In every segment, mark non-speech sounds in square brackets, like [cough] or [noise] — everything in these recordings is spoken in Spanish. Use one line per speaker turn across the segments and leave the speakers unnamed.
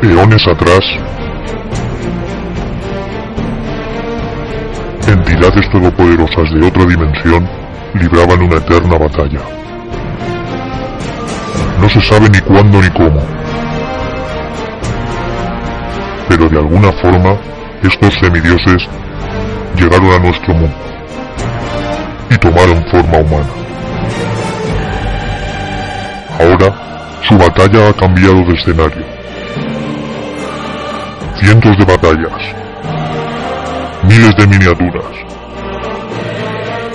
Eones atrás, entidades todopoderosas de otra dimensión libraban una eterna batalla. No se sabe ni cuándo ni cómo. Pero de alguna forma, estos semidioses llegaron a nuestro mundo y tomaron forma humana. Ahora, su batalla ha cambiado de escenario cientos de batallas, miles de miniaturas,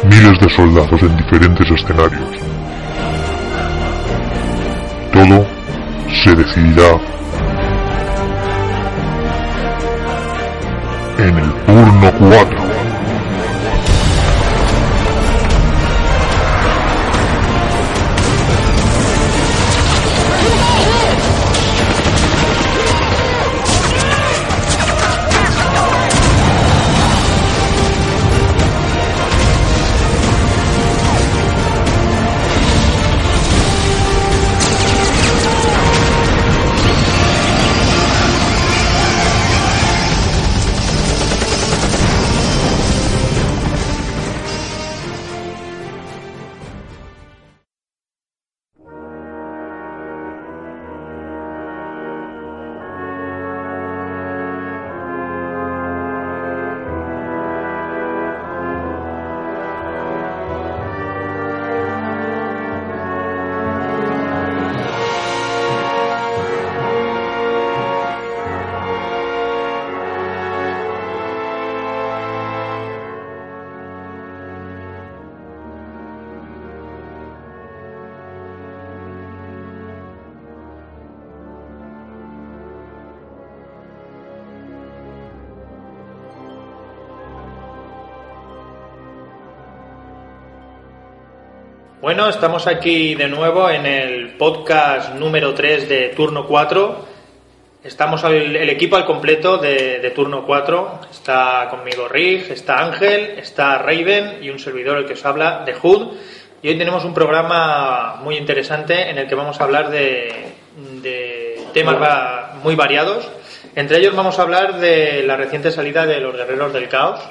miles de soldados en diferentes escenarios. Todo se decidirá en el turno 4.
Bueno, estamos aquí de nuevo en el podcast número 3 de Turno 4. Estamos el, equipo al completo de, Turno 4. Está conmigo Rig, está Ángel, está Raven y un servidor el que os habla de Hood. Y hoy tenemos un programa muy interesante en el que vamos a hablar de, de temas muy variados. Entre ellos vamos a hablar de la reciente salida de los Guerreros del Caos,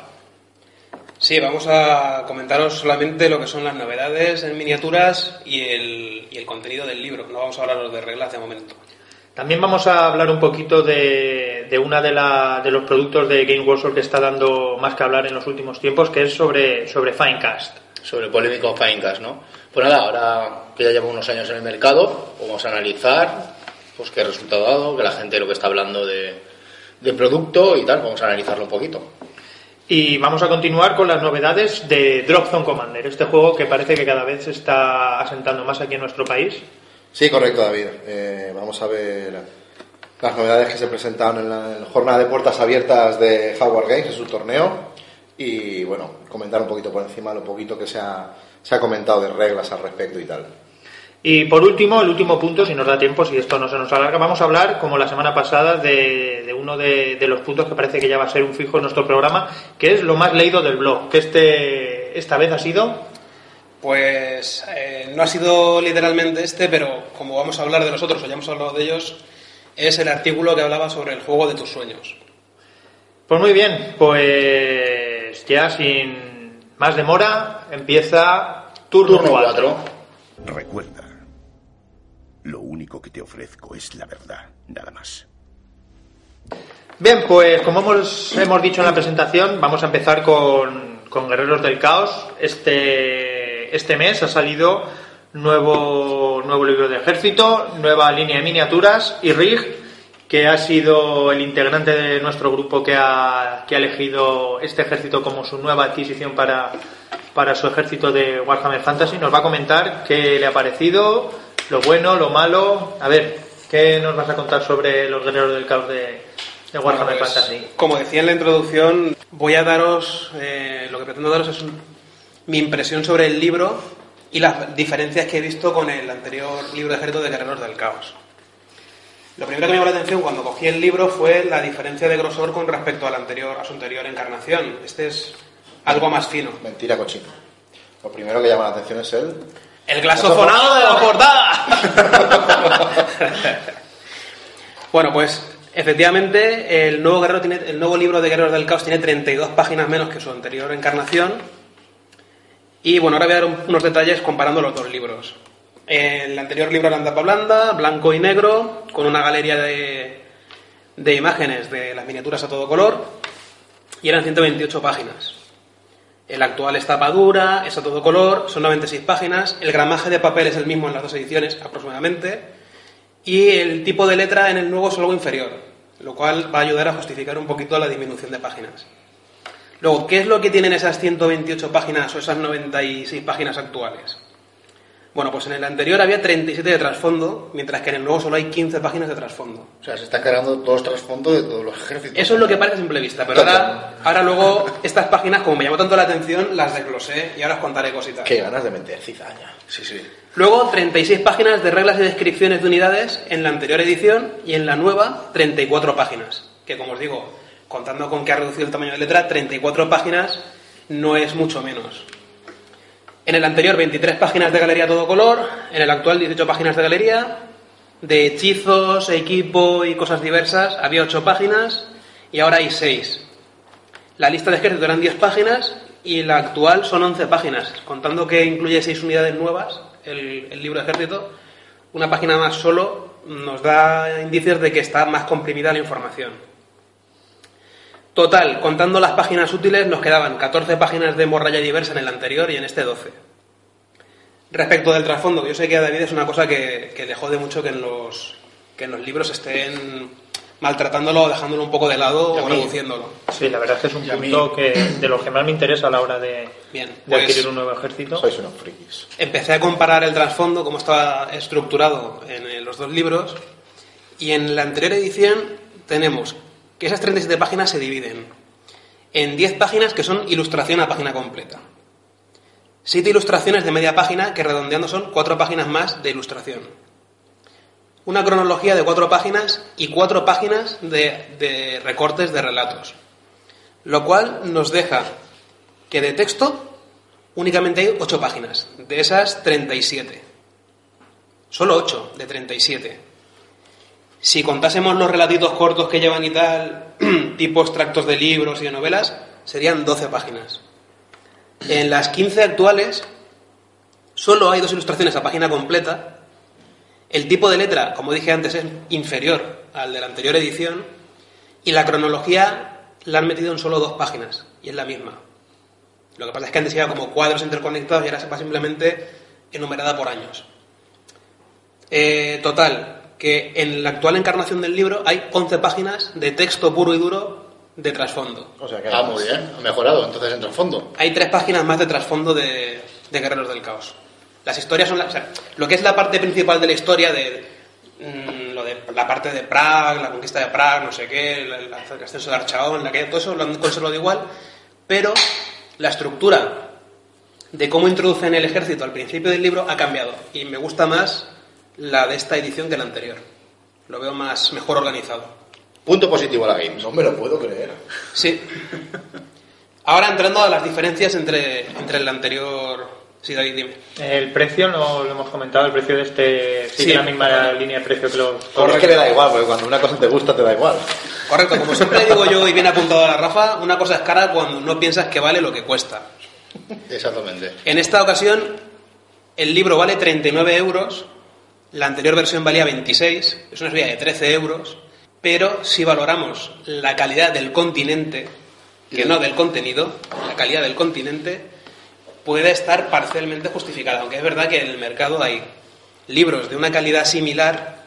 Sí, vamos a comentaros solamente lo que son las novedades en miniaturas y el, y el contenido del libro. No vamos a hablaros de reglas de momento.
También vamos a hablar un poquito de, de una de, la, de, los productos de Game Workshop que está dando más que hablar en los últimos tiempos, que es sobre, sobre Finecast.
Sobre el polémico Finecast, ¿no? Pues nada, ahora que ya lleva unos años en el mercado, vamos a analizar pues qué resultado ha dado, que la gente lo que está hablando de, de producto y tal, vamos a analizarlo un poquito.
Y vamos a continuar con las novedades de Drop Zone Commander, este juego que parece que cada vez se está asentando más aquí en nuestro país.
Sí, correcto, David. Eh, vamos a ver las novedades que se presentaron en la, jornada de puertas abiertas de Howard Games en su torneo y, bueno, comentar un poquito por encima lo poquito que se ha, se ha comentado de reglas al respecto y tal.
Y por último, el último punto, si nos da tiempo, si esto no se nos alarga, vamos a hablar, como la semana pasada, de, de uno de, de, los puntos que parece que ya va a ser un fijo en nuestro programa, que es lo más leído del blog, que este esta vez ha sido...
Pues eh, no ha sido literalmente este, pero como vamos a hablar de los otros, o ya hemos hablado de ellos, es el artículo que hablaba sobre el juego de tus sueños.
Pues muy bien, pues ya sin más demora, empieza turno,
Turno 4.
Recuerda, lo único que te ofrezco es la verdad, nada más.
Bien, pues como hemos, hemos dicho en la presentación, vamos a empezar con, con Guerreros del Caos. Este, este mes ha salido nuevo, nuevo libro de ejército, nueva línea de miniaturas y RIG, que ha sido el integrante de nuestro grupo que ha, que ha elegido este ejército como su nueva adquisición para, para su ejército de Warhammer Fantasy. Nos va a comentar qué le ha parecido, lo bueno, lo malo. A ver, ¿qué nos vas a contar sobre los guerreros del caos de, de Warhammer
Pues,
Fantasy?
Como decía en la introducción, voy a daros, eh, lo que pretendo daros es un- mi impresión sobre el libro y las diferencias que he visto con el anterior libro de ejército de Guerreros del Caos. Lo primero que me llamó la atención cuando cogí el libro fue la diferencia de grosor con respecto al anterior, a su anterior encarnación. Este es algo más fino.
Mentira cochino. Lo primero que llama la atención es el...
El glasofonado de la portada. [laughs] bueno, pues efectivamente el nuevo, guerrero tiene, el nuevo libro de Guerreros del Caos tiene 32 páginas menos que su anterior encarnación. Y bueno, ahora voy a dar un- unos detalles comparando los dos libros. El anterior libro era en tapa blanda, blanco y negro, con una galería de, de imágenes de las miniaturas a todo color, y eran 128 páginas. El actual es tapa dura, es a todo color, son 96 páginas, el gramaje de papel es el mismo en las dos ediciones aproximadamente, y el tipo de letra en el nuevo es algo inferior, lo cual va a ayudar a justificar un poquito la disminución de páginas. Luego, ¿qué es lo que tienen esas 128 páginas o esas 96 páginas actuales? Bueno, pues en el anterior había 37 de trasfondo, mientras que en el nuevo solo hay 15 páginas de trasfondo.
O sea, se están cargando todos los trasfondos de todos los ejércitos.
Eso es lo que parece a simple vista, pero ahora, ahora luego estas páginas, como me llamó tanto la atención, las desglosé y ahora os contaré cositas.
Qué ganas de meter cizaña.
Sí, sí.
Luego, 36 páginas de reglas y descripciones de unidades en la anterior edición y en la nueva, 34 páginas. Que como os digo, contando con que ha reducido el tamaño de letra, 34 páginas no es mucho menos. En el anterior, 23 páginas de galería todo color. En el actual, 18 páginas de galería. De hechizos, equipo y cosas diversas, había 8 páginas y ahora hay 6. La lista de ejército eran 10 páginas y la actual son 11 páginas, contando que incluye 6 unidades nuevas, el, el libro de ejército. Una página más solo nos da indicios de que está más comprimida la información. Total, contando las páginas útiles, nos quedaban 14 páginas de morralla diversa en el anterior y en este 12. Respecto del trasfondo, yo sé que a David es una cosa que, que le jode mucho que en los, que en los libros estén maltratándolo o dejándolo un poco de lado o reduciéndolo.
Sí, la verdad es que es un
Y a mí-
punto que, de los que más me interesa a la hora de,
Bien,
de
pues-
adquirir un nuevo ejército.
Sois unos frikis.
Empecé a comparar el trasfondo, cómo estaba estructurado en eh, los dos libros, y en la anterior edición tenemos que esas 37 páginas se dividen en 10 páginas que son ilustración a página completa. 7 ilustraciones de media página que redondeando son 4 páginas más de ilustración. Una cronología de 4 páginas y 4 páginas de, recortes de relatos. Lo cual nos deja que de texto únicamente hay 8 páginas, de esas 37. Solo 8 de 37. Si contásemos los relatitos cortos que llevan y tal, [clears throat] tipo extractos de libros y de novelas, serían 12 páginas. En las 15 actuales, solo hay dos ilustraciones a página completa. El tipo de letra, como dije antes, es inferior al de la anterior edición. Y la cronología la han metido en solo dos páginas, y es la misma. Lo que pasa es que antes iba como cuadros interconectados y ahora se va simplemente enumerada por años. Eh, total, que en la actual encarnación del libro hay 11 páginas de texto puro y duro de trasfondo.
O sea que
Ah, muy bien. Ha mejorado entonces en trasfondo.
Hay tres páginas más de trasfondo de, de Guerreros del Caos. Las historias son... la- o sea, lo que es la parte principal de la historia de... mm, lo de la parte de Prague, la conquista de Prague, no sé qué, la- el ascenso de Archaón, la que, todo eso lo han conservado igual, pero la estructura de cómo introducen el ejército al principio del libro ha cambiado y me gusta más la de esta edición que la anterior. Lo veo más mejor organizado.
Punto positivo a la Games.
No me lo puedo creer.
Sí. Ahora entrando a las diferencias entre, entre el anterior... Sí, David, dime.
El precio, no lo hemos comentado, el precio de este sigue
Sí.
la misma línea de precio que los...
Es que le da igual, porque cuando una cosa te gusta, te da igual.
Correcto, como siempre [laughs] digo yo y bien apuntado a la Rafa, una cosa es cara cuando no piensas que vale lo que cuesta.
Exactamente.
En esta ocasión, el libro vale 39 euros, la anterior versión valía 26, es una subida de 13 euros, pero si valoramos la calidad del continente, que no del contenido, la calidad del continente, puede estar parcialmente justificada, aunque es verdad que en el mercado hay libros de una calidad similar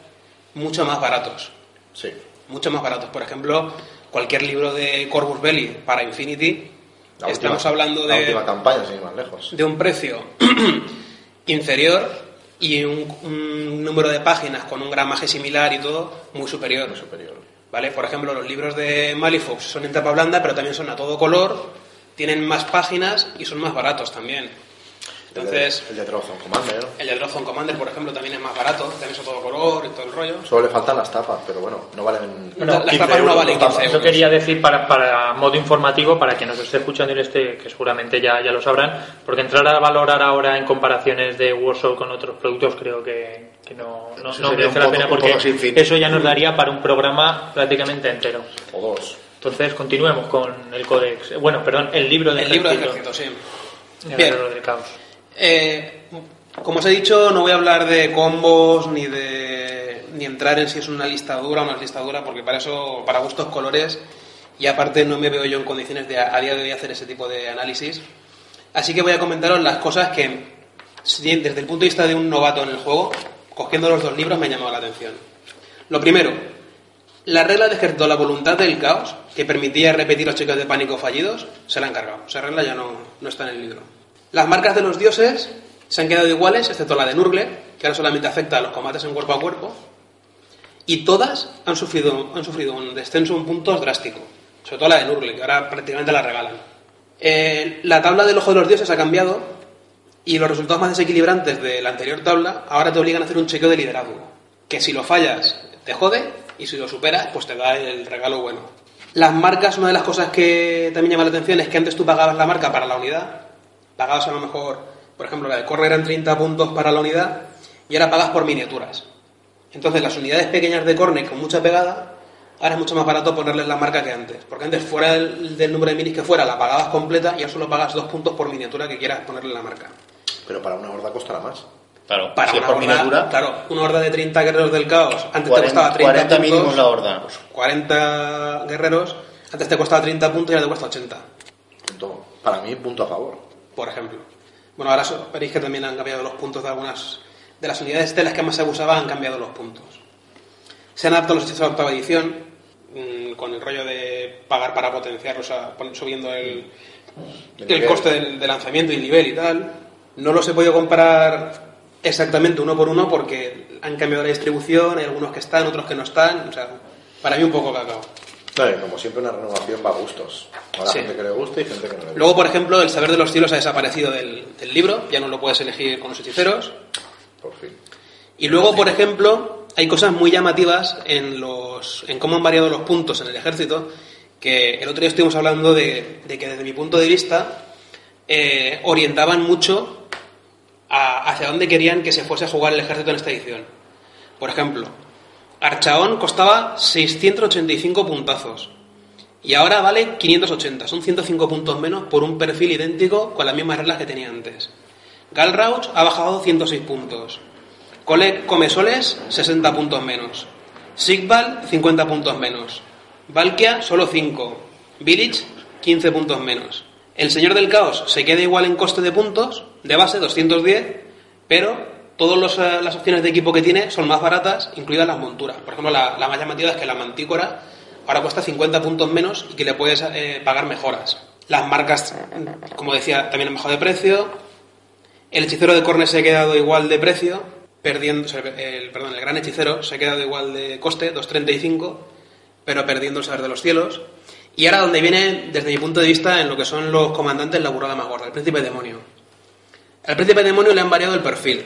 mucho más baratos.
Sí.
mucho más baratos. Por ejemplo, cualquier libro de Corvus Belli para Infinity,
La
estamos hablando
La
de,
última campaña, sin ir más lejos.
de un precio [clears throat] inferior y un, un número de páginas con un gramaje similar y todo muy superior.
superior.
¿Vale? Por ejemplo, los libros de Malifox son en tapa blanda, pero también son a todo color, tienen más páginas y son más baratos también. Entonces,
El de, el de Commander.
el de Drawson Commander, por ejemplo, también es más barato, también es todo color y todo el rollo.
Solo le faltan las tapas, pero bueno, no valen.
No, las
15
tapas no
euros,
valen
tapas.
15
Eso
euros.
quería decir para, para modo informativo, para quien nos esté escuchando en este, que seguramente ya, ya lo sabrán, porque entrar a valorar ahora en comparaciones de Warsaw con otros productos creo que, que no, no,
Eso
no merece la pena porque eso ya nos daría para un programa prácticamente entero.
O dos.
Entonces continuemos con el códex. Bueno, perdón, el libro de
El libro de
ejército.
ejército, sí.
El
Bien.
Del caos.
Eh, como os he dicho, no voy a hablar de combos ni de ni entrar en si es una lista dura o no lista dura, porque para eso, para gustos colores, y aparte no me veo yo en condiciones de a, día de hoy hacer ese tipo de análisis. Así que voy a comentaros las cosas que, desde el punto de vista de un novato en el juego, cogiendo los dos libros me ha llamado la atención. Lo primero, la regla de ejército, la voluntad del caos, que permitía repetir los cheques de pánico fallidos, se la han cargado. Esa regla ya no, no está en el libro. Las marcas de los dioses se han quedado iguales, excepto la de Nurgle, que ahora solamente afecta a los combates en cuerpo a cuerpo. Y todas han sufrido, han sufrido un descenso en puntos drástico. Sobre todo la de Nurgle, que ahora prácticamente la regalan. Eh, la tabla del ojo de los dioses ha cambiado y los resultados más desequilibrantes de la anterior tabla ahora te obligan a hacer un chequeo de liderazgo. Que si lo fallas, te jode y si lo superas, pues te da el regalo bueno. Las marcas, una de las cosas que también llama la atención es que antes tú pagabas la marca para la unidad, pagabas a lo mejor, por ejemplo, la de correr eran 30 puntos para la unidad y ahora pagas por miniaturas. Entonces, las unidades pequeñas de corner con mucha pegada, ahora es mucho más barato ponerles la marca que antes. Porque antes, fuera del, del número de minis que fuera, la pagabas completa y ahora solo pagas dos puntos por miniatura que quieras ponerle la marca.
Pero para una horda costará más.
Claro,
Para
si
una horda,
miniatura,
claro, una horda de 30 guerreros del caos, antes
40,
te costaba 30
40
puntos.
mínimos la horda.
40 guerreros, antes te costaba 30 puntos y ahora te cuesta 80,
Punto- para mí, punto a favor.
Por ejemplo. Bueno, ahora veréis que también han cambiado los puntos de algunas de las unidades de las que más se abusaban, han cambiado los puntos. Se han adaptado los hechizos a la octava edición, mm, con el rollo de pagar para potenciar, o sea, pon- subiendo el,
El
coste del, de lanzamiento y el nivel y tal. No los he podido comparar exactamente uno por uno porque han cambiado la distribución, hay algunos que están, otros que no están, o sea, para mí un poco cacao.
Claro, como siempre, una renovación va a gustos. Habrá
Sí.
gente que le guste y gente que no le guste.
Luego, por ejemplo, el saber de los cielos ha desaparecido del, del libro, ya no lo puedes elegir con los hechiceros.
Por fin.
Y luego, por ejemplo, hay cosas muy llamativas en, los, en cómo han variado los puntos en el ejército, que el otro día estuvimos hablando de, de que desde mi punto de vista eh, orientaban mucho a- hacia dónde querían que se fuese a jugar el ejército en esta edición. Por ejemplo, Archaón costaba 685 puntazos y ahora vale 580, son 105 puntos menos por un perfil idéntico con las mismas reglas que tenía antes. Galrauch ha bajado 106 puntos. Cole Comesoles, 60 puntos menos. Sigval, 50 puntos menos. Valkia, solo 5. Village, 15 puntos menos. El Señor del Caos se queda igual en coste de puntos, de base 210, pero todas las opciones de equipo que tiene son más baratas, incluidas las monturas. Por ejemplo, la, la más llamativa es que la Mantícora ahora cuesta 50 puntos menos y que le puedes eh, pagar mejoras. Las marcas, como decía, también han bajado de precio. El hechicero de Corne se ha quedado igual de precio, perdiendo, el, perdón, el gran hechicero se ha quedado igual de coste, 2.35, pero perdiendo el saber de los cielos. Y ahora donde viene, desde mi punto de vista, en lo que son los comandantes, la burrada más gorda, el príncipe demonio. Al príncipe demonio le han variado el perfil.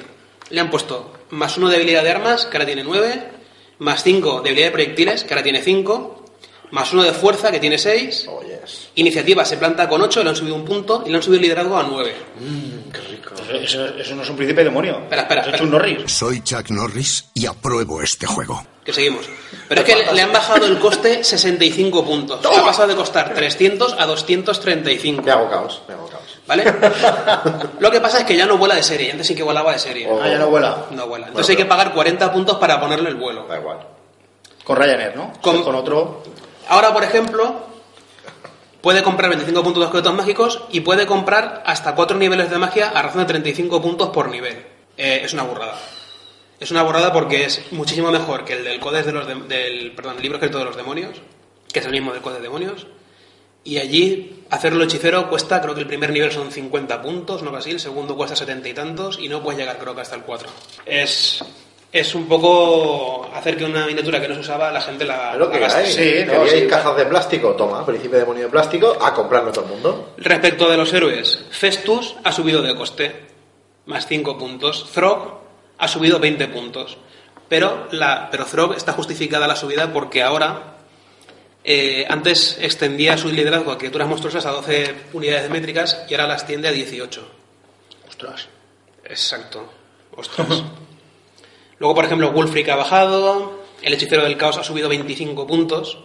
Le han puesto más uno de habilidad de armas, que ahora tiene 9, más 5 de habilidad de proyectiles, que ahora tiene 5, más uno de fuerza, que tiene 6.
Oh, yes.
Iniciativa se planta con 8, le han subido un punto y le han subido el liderazgo a 9.
Mm, qué rico.
Eso, eso no es un príncipe demonio.
Espera, espera,
Eso es un Norris.
Soy Chuck Norris y apruebo este juego.
Que seguimos. Pero es que le, le han bajado el coste 65 puntos. Ha pasado de costar 300 a 235.
Me hago caos, me hago caos.
¿Vale? Lo que pasa es que ya no vuela de serie. Antes sí que volaba de serie.
Oh.
Ah, ya no vuela.
No vuela. Entonces hay que pagar 40 puntos para ponerle el vuelo.
Da igual.
Con Ryanair, ¿no?
Con-
Con otro.
Ahora, por ejemplo, puede comprar 25 puntos de objetos mágicos y puede comprar hasta 4 niveles de magia a razón de 35 puntos por nivel. Eh, es una burrada. Es una borrada porque es muchísimo mejor que el del Codex de los de- del perdón, el libro escrito de los demonios, que es el mismo del Codex de demonios. Y allí hacerlo hechicero cuesta, creo que el primer nivel son 50 puntos, no así, el segundo cuesta 70 y tantos y no puedes llegar creo que hasta el 4. Es, es un poco hacer que una miniatura que no se usaba la gente la,
lo
la
que
gaste.
hay.
Sí, no, sí.
cajas de plástico, toma, príncipe demonio de plástico, a comprarlo todo el mundo.
Respecto de los héroes, Festus ha subido de coste, más 5 puntos. Throg ha subido 20 puntos. Pero, la, pero Throg está justificada la subida porque ahora, eh, antes extendía su liderazgo a criaturas monstruosas a 12 unidades métricas y ahora las tiende a 18.
Ostras.
Exacto. Ostras. [laughs] Luego, por ejemplo, Wulfric ha bajado, el hechicero del caos ha subido 25 puntos,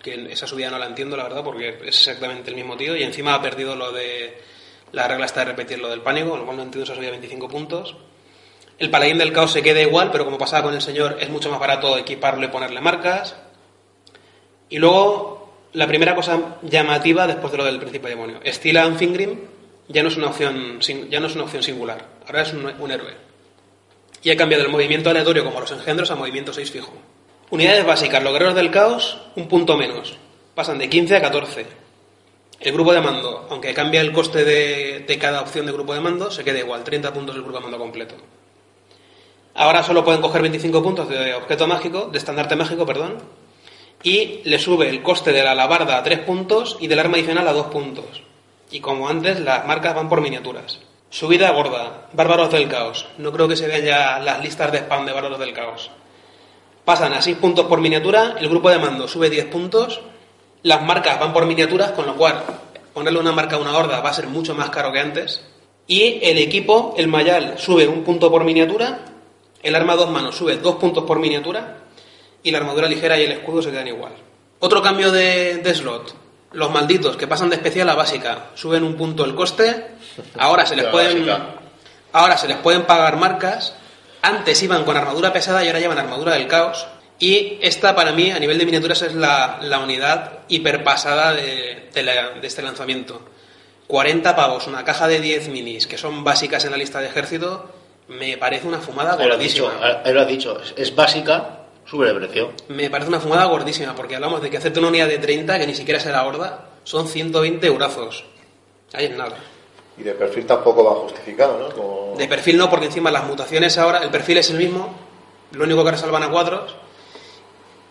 que esa subida no la entiendo, la verdad, porque es exactamente el mismo tío, y encima ha perdido lo de la regla está de repetir lo del pánico, con lo cual no entiendo esa subida de 25 puntos. El paladín del caos se queda igual, pero como pasaba con el señor, es mucho más barato equiparlo y ponerle marcas. Y luego, la primera cosa llamativa después de lo del príncipe demonio. Stila Fingrim ya no es una opción, ya no es una opción singular, ahora es un, un héroe. Y ha cambiado el movimiento aleatorio como los engendros a movimiento 6 fijo. Unidades básicas, los guerreros del caos, un punto menos. Pasan de 15 a 14. El grupo de mando, aunque cambia el coste de, de cada opción de grupo de mando, se queda igual, 30 puntos el grupo de mando completo. Ahora solo pueden coger 25 puntos de objeto mágico, de estandarte mágico, perdón, y le sube el coste de la alabarda a 3 puntos y del arma adicional a 2 puntos. Y como antes, las marcas van por miniaturas. Subida gorda, Bárbaros del Caos. No creo que se vean ya las listas de spam de Bárbaros del Caos. Pasan a 6 puntos por miniatura, el grupo de mando sube 10 puntos, las marcas van por miniaturas, con lo cual ponerle una marca a una horda va a ser mucho más caro que antes. Y el equipo, el Mayal, sube un punto por miniatura, el arma a dos manos sube dos puntos por miniatura, y la armadura ligera y el escudo se quedan igual. Otro cambio de, de slot. Los malditos que pasan de especial a básica suben un punto el coste. Ahora se les [laughs] pueden
básica.
ahora se les pueden pagar marcas. Antes iban con armadura pesada y ahora llevan armadura del caos. Y esta para mí a nivel de miniaturas es la, la unidad hiperpasada de, de, la- de este lanzamiento. 40 pavos, una caja de 10 minis que son básicas en la lista de ejército, me parece una fumada
Ahí lo has dicho, ahí lo has dicho. Es básica, sube de precio.
Me parece una fumada gordísima, porque hablamos de que hacerte una unidad de 30, que ni siquiera será horda, son 120 eurazos. Ahí es nada.
Y de perfil tampoco va justificado, ¿no? Como...
De perfil no, porque encima las mutaciones ahora, el perfil es el mismo, lo único que ahora salvan a cuadros,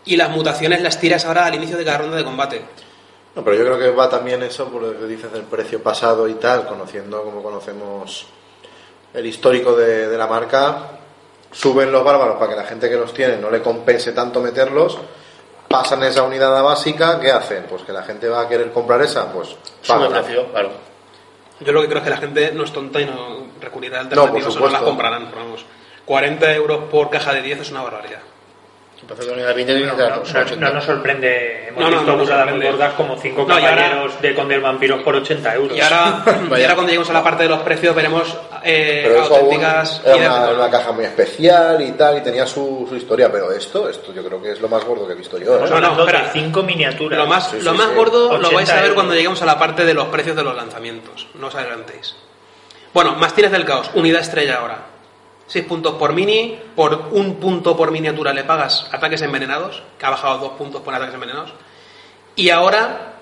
y las mutaciones las tiras ahora al inicio de cada ronda de combate.
No, pero yo creo que va también eso por lo que dices del precio pasado y tal, conociendo como conocemos el histórico de, de la marca, suben los bárbaros para que la gente que los tiene no le compense tanto meterlos, pasan esa unidad a básica, ¿qué hacen? Pues que la gente va a querer comprar esa, pues
Sube precio, claro.
Yo lo que creo es que la gente no es tonta y no recurrirá a
No, por
alternativas o no las
supuesto.
comprarán, pero vamos. 40 euros por caja de 10 es una barbaridad.
Unidad 20
No, no, no- no nos sorprende. Hemos
No, no,
visto gordas como cinco
No, y ahora-
caballeros de Conde del Vampiros por 80 euros.
Y ahora, [laughs] y ahora cuando lleguemos a la parte de los precios veremos eh,
Pero eso aún
auténticas
era una, caja muy especial y tal, y tenía su, su historia, pero esto, esto yo creo que es lo más gordo que he visto yo. ¿eh?
No, no, espera.
cinco miniaturas.
Lo más,
Sí,
lo
sí,
más
sí.
gordo lo
80
vais a ver
euros.
cuando lleguemos a la parte de los precios de los lanzamientos. No os adelantéis. Bueno, Mastines del Caos, unidad estrella ahora. 6 puntos por mini, por un punto por miniatura le pagas ataques envenenados, que ha bajado dos puntos por ataques envenenados. Y ahora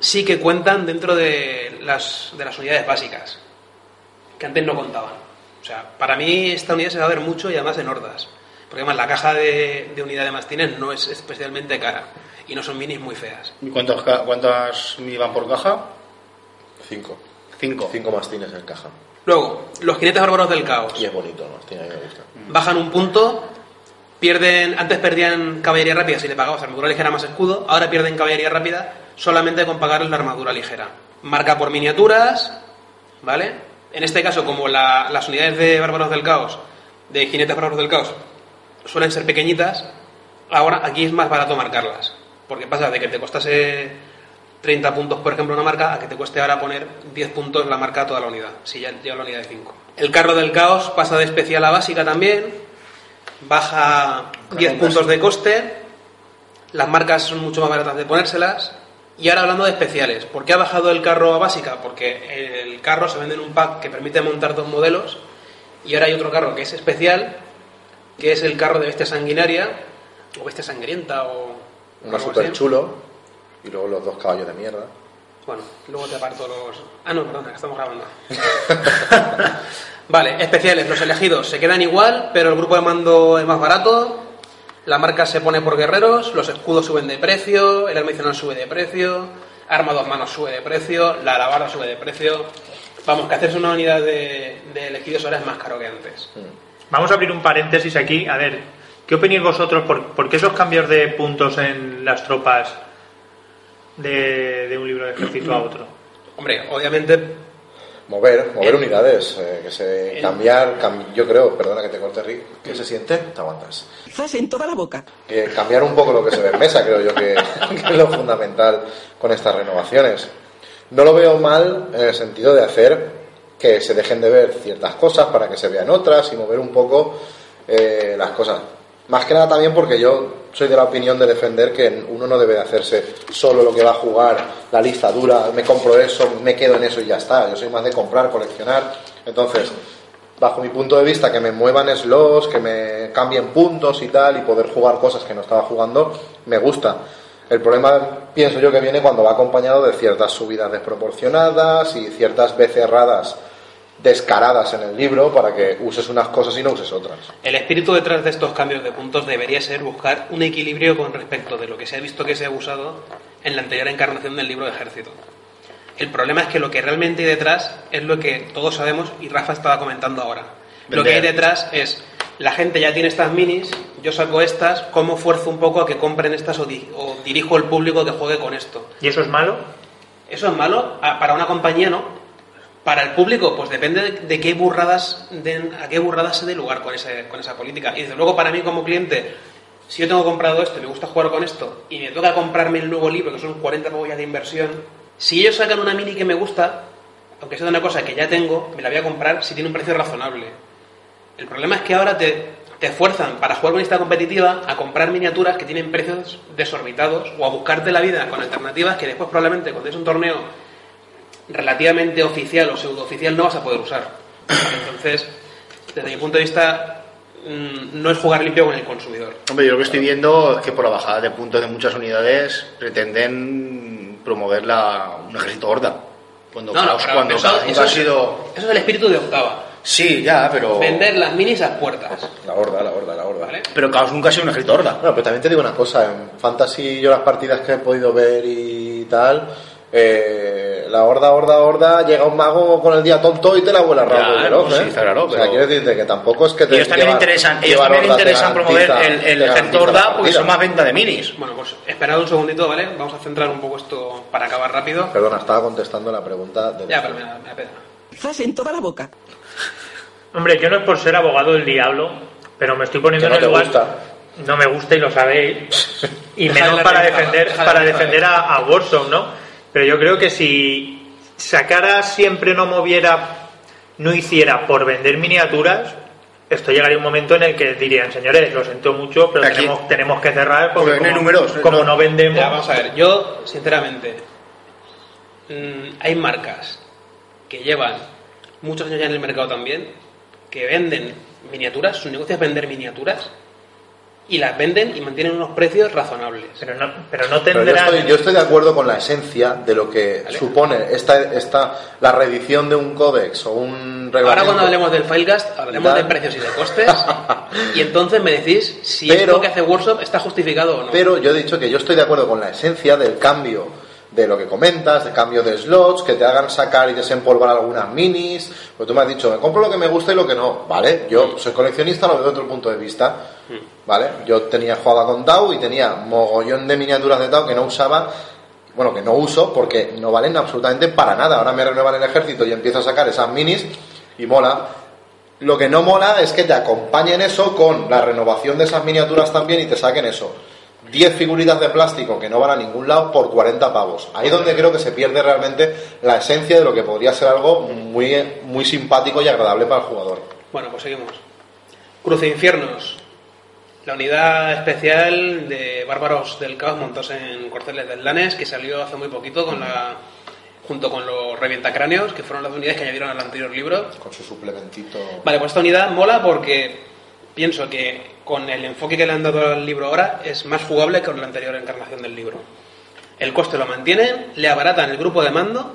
sí que cuentan dentro de las, de las unidades básicas, que antes no contaban. O sea, para mí esta unidad se va a ver mucho y además en hordas. Porque además la caja de, de unidad de mastines no es especialmente cara y no son minis muy feas.
¿Y cuántos, ca- cuántas mini van por caja?
Cinco.
Cinco.
Cinco mastines en caja.
Luego, los jinetes bárbaros del caos.
Y es bonito, me gusta.
bajan un punto, pierden, antes perdían caballería rápida si le pagabas armadura ligera más escudo, ahora pierden caballería rápida solamente con pagarles la armadura ligera. Marca por miniaturas, ¿vale? En este caso, como la- las unidades de bárbaros del caos, de jinetes bárbaros del caos, suelen ser pequeñitas, ahora aquí es más barato marcarlas. Porque pasa de que te costase 30 puntos, por ejemplo, una marca, a que te cueste ahora poner 10 puntos la marca a toda la unidad, si ya lleva la unidad de 5. El carro del caos pasa de especial a básica también, baja 10 puntos de coste, las marcas son mucho más baratas de ponérselas. Y ahora hablando de especiales, ¿por qué ha bajado el carro a básica? Porque el carro se vende en un pack que permite montar dos modelos y ahora hay otro carro que es especial que es el carro de bestia sanguinaria, o bestia sangrienta, o... Algo
súper chulo y luego los dos caballos de mierda.
Bueno, luego te aparto los... Ah, no, perdona, que estamos grabando. [laughs] vale, especiales. Los elegidos se quedan igual, pero el grupo de mando es más barato. La marca se pone por guerreros, los escudos suben de precio, el arma adicional sube de precio, arma dos manos sube de precio, la alabarda sube de precio. Vamos, que hacerse una unidad de, de elegidos ahora es más caro que antes.
Vamos a abrir un paréntesis aquí. A ver, ¿qué opináis vosotros? ¿Por, por qué esos cambios de puntos en las tropas de, de un libro de ejército a otro?
Hombre, obviamente
Mover, mover
El-
unidades, eh, que se
el-
cambiar, cam- yo creo, perdona que te corte Rick, ¿qué se siente? Te aguantas.
Zas en toda la boca.
Que cambiar un poco lo que se ve en mesa, creo yo que, [laughs] que es lo fundamental con estas renovaciones. No lo veo mal en el sentido de hacer que se dejen de ver ciertas cosas para que se vean otras y mover un poco eh, las cosas. Más que nada también porque yo soy de la opinión de defender que uno no debe de hacerse solo lo que va a jugar, la lista dura, me compro eso, me quedo en eso y ya está. Yo soy más de comprar, coleccionar. Entonces, bajo mi punto de vista, que me muevan slots, que me cambien puntos y tal, y poder jugar cosas que no estaba jugando, me gusta. El problema, pienso yo, que viene cuando va acompañado de ciertas subidas desproporcionadas y ciertas becerradas descaradas en el libro para que uses unas cosas y no uses otras.
El espíritu detrás de estos cambios de puntos debería ser buscar un equilibrio con respecto de lo que se ha visto que se ha usado en la anterior encarnación del libro de ejército. El problema es que lo que realmente hay detrás es lo que todos sabemos y Rafa estaba comentando ahora. Lo que hay detrás es la gente ya tiene estas minis, yo saco estas, ¿cómo fuerzo un poco a que compren estas o, di- o dirijo el público que juegue con esto?
¿Y eso es malo?
¿Eso es malo? Para una compañía no. Para el público, pues depende de, qué burradas a qué burradas se dé lugar con, ese, con esa política. Y desde luego para mí como cliente, si yo tengo comprado esto y me gusta jugar con esto y me toca comprarme el nuevo libro, que son 40 pavos ya de inversión, si ellos sacan una mini que me gusta, aunque sea de una cosa que ya tengo, me la voy a comprar si tiene un precio razonable. El problema es que ahora te, te fuerzan para jugar con esta competitiva a comprar miniaturas que tienen precios desorbitados o a buscarte la vida con alternativas que después probablemente cuando es un torneo relativamente oficial o pseudo-oficial no vas a poder usar. Entonces, desde mi punto de vista, mm, no es jugar limpio con el consumidor.
Hombre, yo lo que estoy viendo es que por la bajada de puntos de muchas unidades pretenden promover la, un ejército horda. Cuando
No, no, pero
cuando
eso,
Chaos
eso
ha
es,
sido...
eso es el espíritu de octava.
Sí, ya, pero...
Vender las minis a puertas.
La horda, la horda, la horda.
¿vale?
Pero Chaos nunca ha sido un ejército horda.
Bueno, pero también te digo una cosa, en Fantasy yo las partidas que he podido ver y tal, eh, la horda, horda, horda, llega un mago con el día tonto y te la vuela y veloz,
no, sí,
¿eh?
claro,
o sea,
pero-
quiero decirte que tampoco es que te
ellos también
llevar-
interesan, ellos también interesan promover el, el
la
horda porque son más venta de minis.
Bueno, pues esperad un segundito, ¿vale? Vamos a centrar un poco esto para acabar rápido.
Perdona, estaba contestando la pregunta de...
Ya, pero me da, me da pena.
Zas en toda la boca.
Hombre, yo no es por ser abogado del diablo, pero me estoy poniendo
Que no
en el
te
lugar.
gusta.
No me gusta y lo sabéis. [laughs] Y menos
la
para defender, para
la
defender a, a Warzone, ¿no? Pero yo creo que si sacara siempre no moviera, no hiciera por vender miniaturas, esto llegaría un momento en el que dirían, señores, lo siento mucho, pero
Aquí-
tenemos, tenemos que cerrar porque como,
números,
como
no.
no vendemos.
Ya, vamos a ver, yo, sinceramente, mm, hay marcas que llevan muchos años ya en el mercado también, que venden miniaturas, su negocio es vender miniaturas, y las venden y mantienen unos precios razonables.
Pero no, pero no
Pero yo
tendrán.
estoy, yo estoy de acuerdo con la esencia de lo que
Vale.
supone esta, esta, la reedición de un códex o un reglamento.
Ahora cuando hablemos del Filecast hablaremos
Tal.
de precios y de costes [laughs] y entonces me decís si
Pero-
esto que hace Workshop está justificado o no.
Pero yo he dicho que yo estoy de acuerdo con la esencia del cambio de lo que comentas, de cambio de slots, que te hagan sacar y desempolvar algunas minis. Pues tú me has dicho, me compro lo que me gusta y lo que no. Vale, yo soy coleccionista, lo veo desde otro punto de vista. Vale, yo tenía jugaba con Tau y tenía mogollón de miniaturas de Tau que no usaba. Bueno, que no uso porque no valen absolutamente para nada. Ahora me renuevan el ejército y empiezo a sacar esas minis y mola. Lo que no mola es que te acompañen eso con la renovación de esas miniaturas también y te saquen eso. 10 figuritas de plástico que no van a ningún lado por 40 pavos. Ahí es donde creo que se pierde realmente la esencia de lo que podría ser algo muy, muy simpático y agradable para el jugador.
Bueno, pues seguimos. Cruce Infiernos. La unidad especial de Bárbaros del Caos montados en Corceles del Lanes, que salió hace muy poquito con la junto con los Revientacráneos, que fueron las unidades que añadieron al anterior libro.
Con su suplementito.
Vale, pues esta unidad mola porque pienso que con el enfoque que le han dado al libro ahora es más jugable que con la anterior encarnación del libro. El coste lo mantienen, le abaratan el grupo de mando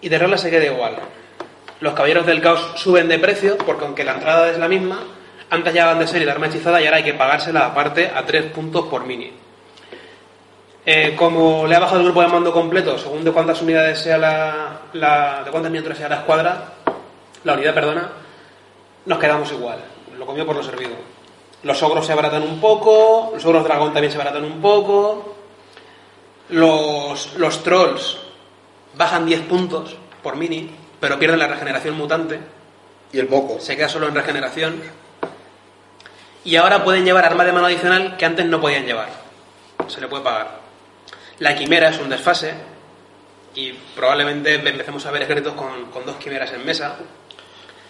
y de regla se queda igual. Los caballeros del caos suben de precio porque aunque la entrada es la misma, antes ya van de ser el arma hechizada y ahora hay que pagársela aparte a 3 puntos por mini. Eh, como le ha bajado el grupo de mando completo, según de cuántas unidades sea la, la- de cuántas miniaturas sea la escuadra, la unidad, perdona, nos quedamos igual. Lo comió por lo servido. Los ogros se abaratan un poco, los ogros dragón también se abaratan un poco. Los, los trolls bajan 10 puntos por mini, pero pierden la regeneración mutante.
Y el moco.
Se queda solo en regeneración. Y ahora pueden llevar arma de mano adicional que antes no podían llevar. Se le puede pagar. La quimera es un desfase. Y probablemente empecemos a ver ejércitos con, con dos quimeras en mesa.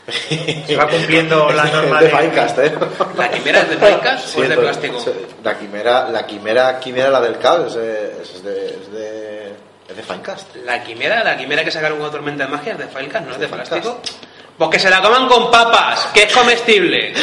[laughs]
Se va cumpliendo la norma
de
de...
Finecast, ¿eh?
¿La quimera es de Finecast
Sí,
o es de plástico?
La quimera, la quimera, quimera la del caos es de, es de, es de, es de Finecast.
La quimera, la quimera que sacaron con Tormenta de Magia es de Filecast, no es de plástico. Pues que se la coman con papas, que es comestible. [laughs]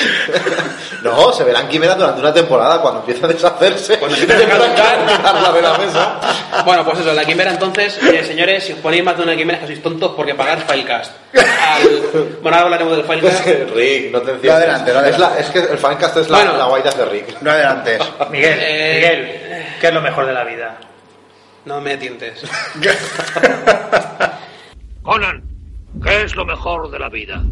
No, se verán quimeras durante una temporada cuando empieza a deshacerse.
Cuando [laughs] empieza a caducar.
de la mesa.
Bueno, pues eso, la quimera entonces, eh, señores, si os ponéis más de una quimera es que sois tontos porque pagar Filecast. Al- Bueno, ahora hablaremos del Filecast.
Rick, no te enciendes.
No adelante, no
es,
adelante.
la, es que el Finecast es la,
Bueno.
la guaita de Rick.
No adelantes.
Miguel,
Eh,
Miguel, ¿qué es lo mejor de la vida?
No me tientes. [laughs]
Conan, ¿qué es lo mejor de la vida?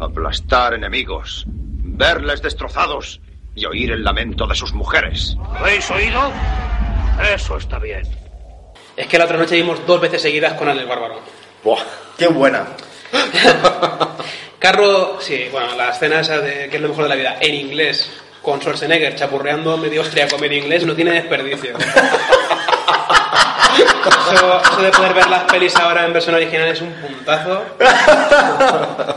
Aplastar enemigos, verles destrozados y oír el lamento de sus mujeres.
¿Habéis oído? Eso está bien.
Es que la otra noche vimos dos veces seguidas con el Bárbaro.
Buah.
Qué buena. [laughs]
Carro, sí, bueno, la escena esa de que es lo mejor de la vida en inglés, con Schwarzenegger chapurreando medio austriaco medio inglés, no tiene desperdicio. [laughs] Eso, eso de poder ver las pelis ahora en versión original es un puntazo.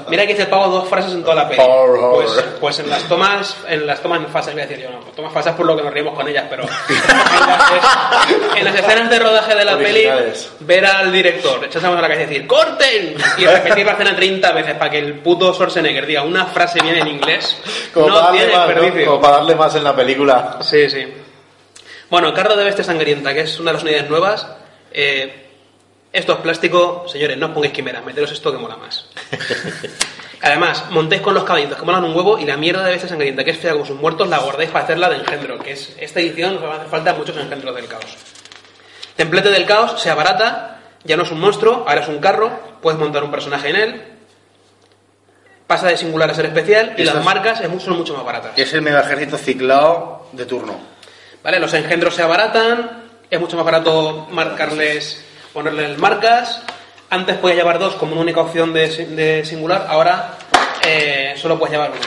Mira que dice el pavo dos frases en toda la peli. Pues, pues en las tomas, en las tomas falsas, voy a decir yo, no, pues tomas falsas por lo que nos reímos con ellas, pero en las, en las escenas de rodaje de la
Originales.
peli, ver al director, echarse a la cabeza y decir ¡Corten! Y repetir la escena 30 veces para que el puto Schwarzenegger diga una frase bien en inglés.
Como,
no
para darle
tiene
más, ¿no? Como para darle más en la película.
Sí, sí. Bueno, carro de bestia sangrienta, que es una de las unidades nuevas. Eh, esto es plástico, señores, no os pongáis quimeras, meteros esto que mola más. [laughs] Además, montéis con los caballitos que molan un huevo y la mierda de bestia sangrienta, que es fea como sus muertos, la guardáis para hacerla de engendro, que es esta edición os va a hacer falta muchos engendros del caos. Templete del caos se abarata, ya no es un monstruo, ahora es un carro, puedes montar un personaje en él, pasa de singular a ser especial y las marcas son mucho más baratas.
Es el mega ejército ciclado de turno.
¿Vale? Los engendros se abaratan, es mucho más barato marcarles, ponerles marcas. Antes podías llevar dos como una única opción de singular, ahora eh, solo puedes llevar uno.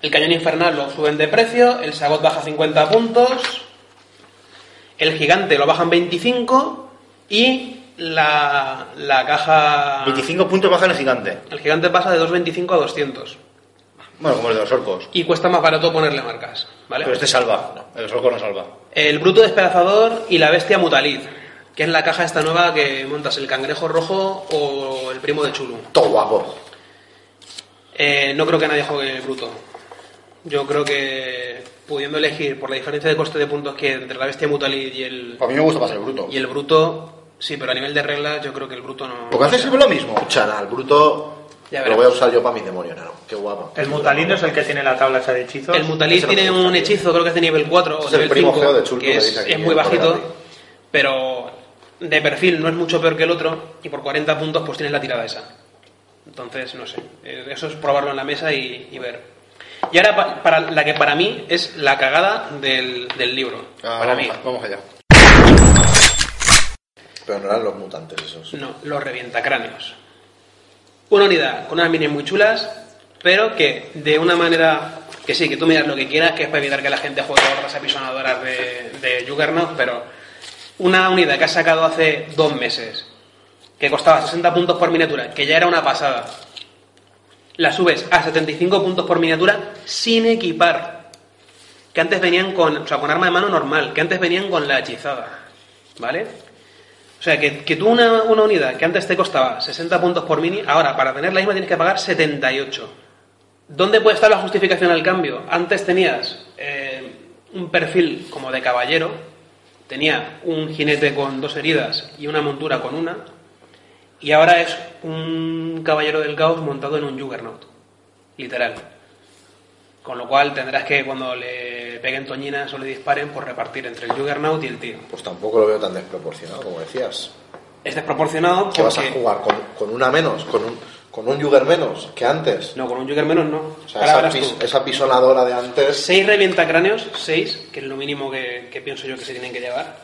El cañón infernal lo suben de precio, el sagot baja 50 puntos, el gigante lo bajan 25 y la, la caja...
25 puntos baja el gigante.
El gigante pasa de 225 a 200
Bueno, como el de los orcos.
y cuesta más barato ponerle marcas. ¿vale?
Pero este salva. El de los orcos no salva.
El bruto despedazador y la bestia mutalid, que es la caja esta nueva que montas el cangrejo rojo o el primo de Chulu.
Todo guapo.
Eh, no creo que nadie juegue el bruto. Yo creo que pudiendo elegir por la diferencia de coste de puntos que hay entre la bestia mutalid y el,
A mí me gusta más el bruto.
y el bruto, sí, pero a nivel de reglas yo creo que el bruto no...
Porque hace siempre lo mismo.
Escucha, nada, el bruto lo voy a usar yo para mi demonio, nano. Qué guapo.
El mutalino es el que tiene la tabla esa de hechizos.
El
no
tiene un hechizo, creo que es de nivel 4 o
Es el
nivel
primo
5,
feo de Chulco
que
que
es, muy
el
bajito, pero de perfil no es mucho peor que el otro y por 40 puntos pues tienes la tirada esa. Entonces, no sé, eh, eso es probarlo en la mesa y, y ver. Y ahora pa- para la que para mí es la cagada del, del libro.
Ah,
para
vamos,
mí.
Vamos allá.
Pero no eran los mutantes esos.
No, los revientacráneos. Una unidad con unas minis muy chulas, pero que de una manera que sí, que tú miras lo que quieras, que es para evitar que la gente juegue hordas apisonadoras de, de Juggernaut, pero una unidad que has sacado hace dos meses, que costaba 60 puntos por miniatura, que ya era una pasada, la subes a 75 puntos por miniatura sin equipar, que antes venían con, o sea, con arma de mano normal, que antes venían con la hechizada, ¿vale? O sea, que, que tú una, una unidad que antes te costaba 60 puntos por mini, ahora para tener la misma tienes que pagar 78. ¿Dónde puede estar la justificación al cambio? Antes tenías eh, un perfil como de caballero, tenía un jinete con dos heridas y una montura con una, y ahora es un caballero del caos montado en un juggernaut, literal. Con lo cual tendrás que cuando le peguen toñinas o le disparen, pues repartir entre el juggernaut y el tío.
Pues tampoco lo veo tan desproporcionado como decías.
Es desproporcionado
¿Qué vas a
porque-
jugar? ¿Con, con una menos? ¿Con un, ¿Con un Jugger menos que antes?
No, con un Jugger menos no.
O sea,
Ahora
esa, pis- pisonadora de antes.
Seis revientacráneos, seis, que es lo mínimo que, que pienso yo que se tienen que llevar.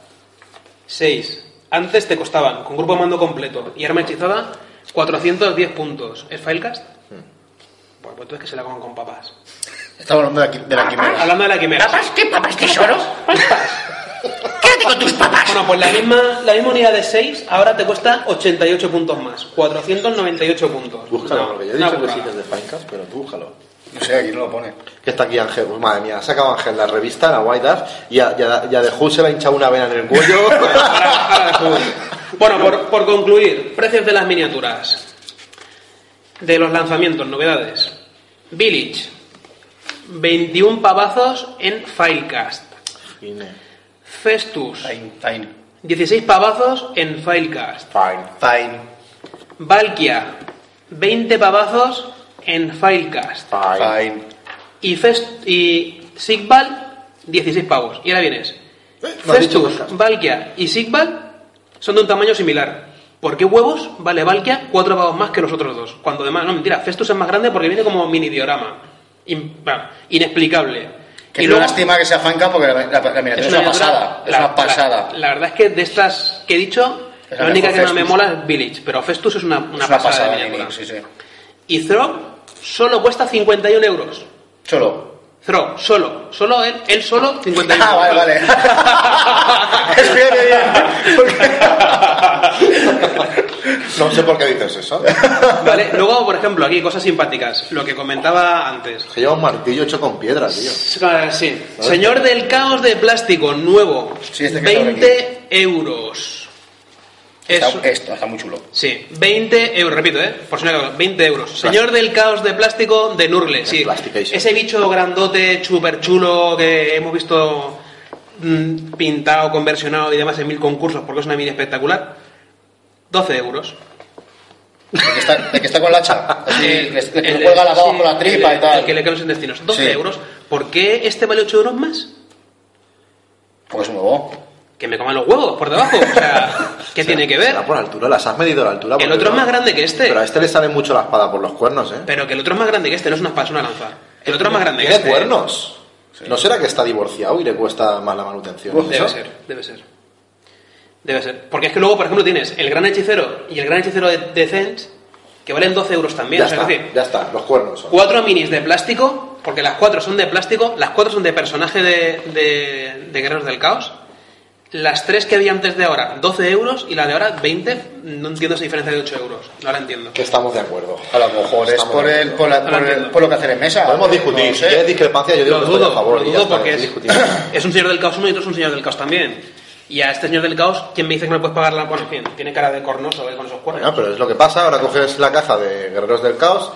Seis. Antes te costaban, con grupo de mando completo y arma hechizada, 410 puntos. ¿Es Filecast?
Hmm.
Bueno, pues entonces que se la coman con papas.
Estamos hablando de la, de la quimera.
Hablando de la quimera.
¿Papas? ¿Qué papas tesoro? Quédate con tus papas.
Bueno, pues la misma, la misma unidad de 6 ahora te cuesta 88 puntos más. 498 puntos.
Búscalo,
No,
porque yo he
una
dicho que sí que es de Finecast, pero tú búscalo.
No sé, aquí no lo pone.
Que está aquí Ángel, pues madre mía, ha sacado Ángel la revista, la White Dwarf, y a, y a- y se le ha hinchado una vena en el cuello. [laughs] [laughs]
Bueno, por, por concluir, precios de las miniaturas. De los lanzamientos, novedades. Village, 21 pavazos en Filecast. Festus,
Fine, fine.
16 pavazos en Filecast.
Fine.
Fine.
Valkia, 20 pavazos en Filecast.
Fine.
Y, Fest y Sigbal, 16 pavos. Y ahora vienes.
dicho
Festus, Valkia y Sigbal son de un tamaño similar. ¿Por qué huevos vale Valkia cuatro pavos más que los otros dos? Cuando además, no mentira, Festus es más grande porque viene como mini diorama. In- inexplicable.
Que
y
es
luego,
una lástima que sea Fanca porque la, la, la miniatura es una, pasada. Es
la-
una pasada.
La, la verdad es que de estas que he dicho,
Es
la
la
única que no me
Festus.
mola es Village, pero Festus es una, una
es una
pasada,
pasada,
de miniatura.
mini, sí, sí.
Y Throg solo cuesta 51 euros.
Solo.
Throg, solo. Solo él, él solo, 51
Ah, vale, vale. [laughs] es bien,
no sé por qué dices eso.
Vale, luego, por ejemplo, aquí cosas simpáticas. Lo que comentaba antes.
Que lleva un martillo hecho con piedra, tío.
Ah, Sí. Señor del caos de plástico, nuevo.
Sí, este que está
20 euros.
Está,
Eso-
esto está muy chulo.
Sí, 20 euros, repito, ¿eh? Por si no me 20 euros. Señor del caos de plástico de Nurle, sí. Ese bicho grandote, súper chulo que hemos visto mm, pintado, conversionado y demás en mil concursos porque es una mini espectacular. 12 euros.
De que está, de que está con la hacha. Así, que, que
el-
le cuelga la
sí,
baba con la tripa
el-
y tal.
El que le quedan los intestinos. 12
Sí.
euros. ¿Por qué este vale 8 euros más?
Pues un huevo.
Que me coman los huevos por debajo. O sea, [laughs] ¿qué tiene que ver?
Por altura, las has medido la altura.
El otro es más grande que este.
Pero a este le sale mucho la espada por los cuernos, ¿eh?
Pero que el otro es más grande que este, no es una espada, es una lanza. El otro es más grande que
Tiene
este.
cuernos. ¿No será que está divorciado y le cuesta más la manutención?
Debe
¿Eso?
ser, debe ser. Debe ser. Porque es que luego, por ejemplo, tienes el gran hechicero y el gran hechicero de Defense, que valen 12 euros también.
Ya
o sea,
está,
es decir,
ya está, los cuernos son.
cuatro minis de plástico, porque las cuatro son de plástico, las cuatro son de personaje de, de, de Guerreros del Caos. Las tres que había antes de ahora, 12 euros, y la de ahora, 20. No entiendo esa diferencia de 8 euros. No la entiendo.
Que estamos de acuerdo.
A lo mejor es por, el, por, la-
No lo
por, el- por lo que hacer en mesa.
Podemos
No
discutir. Si
sé.
quieres discrepancia, yo digo
Lo
que estoy
dudo,
a favor.
lo dudo porque es, [coughs] es un señor del caos uno y otro es un señor del caos también. Y a este señor del caos, ¿quién me dice que me puedes pagar la.? Bueno, en fin, tiene cara de cornoso ¿eh? con esos cuernos.
Bueno, pero es lo que pasa. Ahora coges la caja de Guerreros del Caos,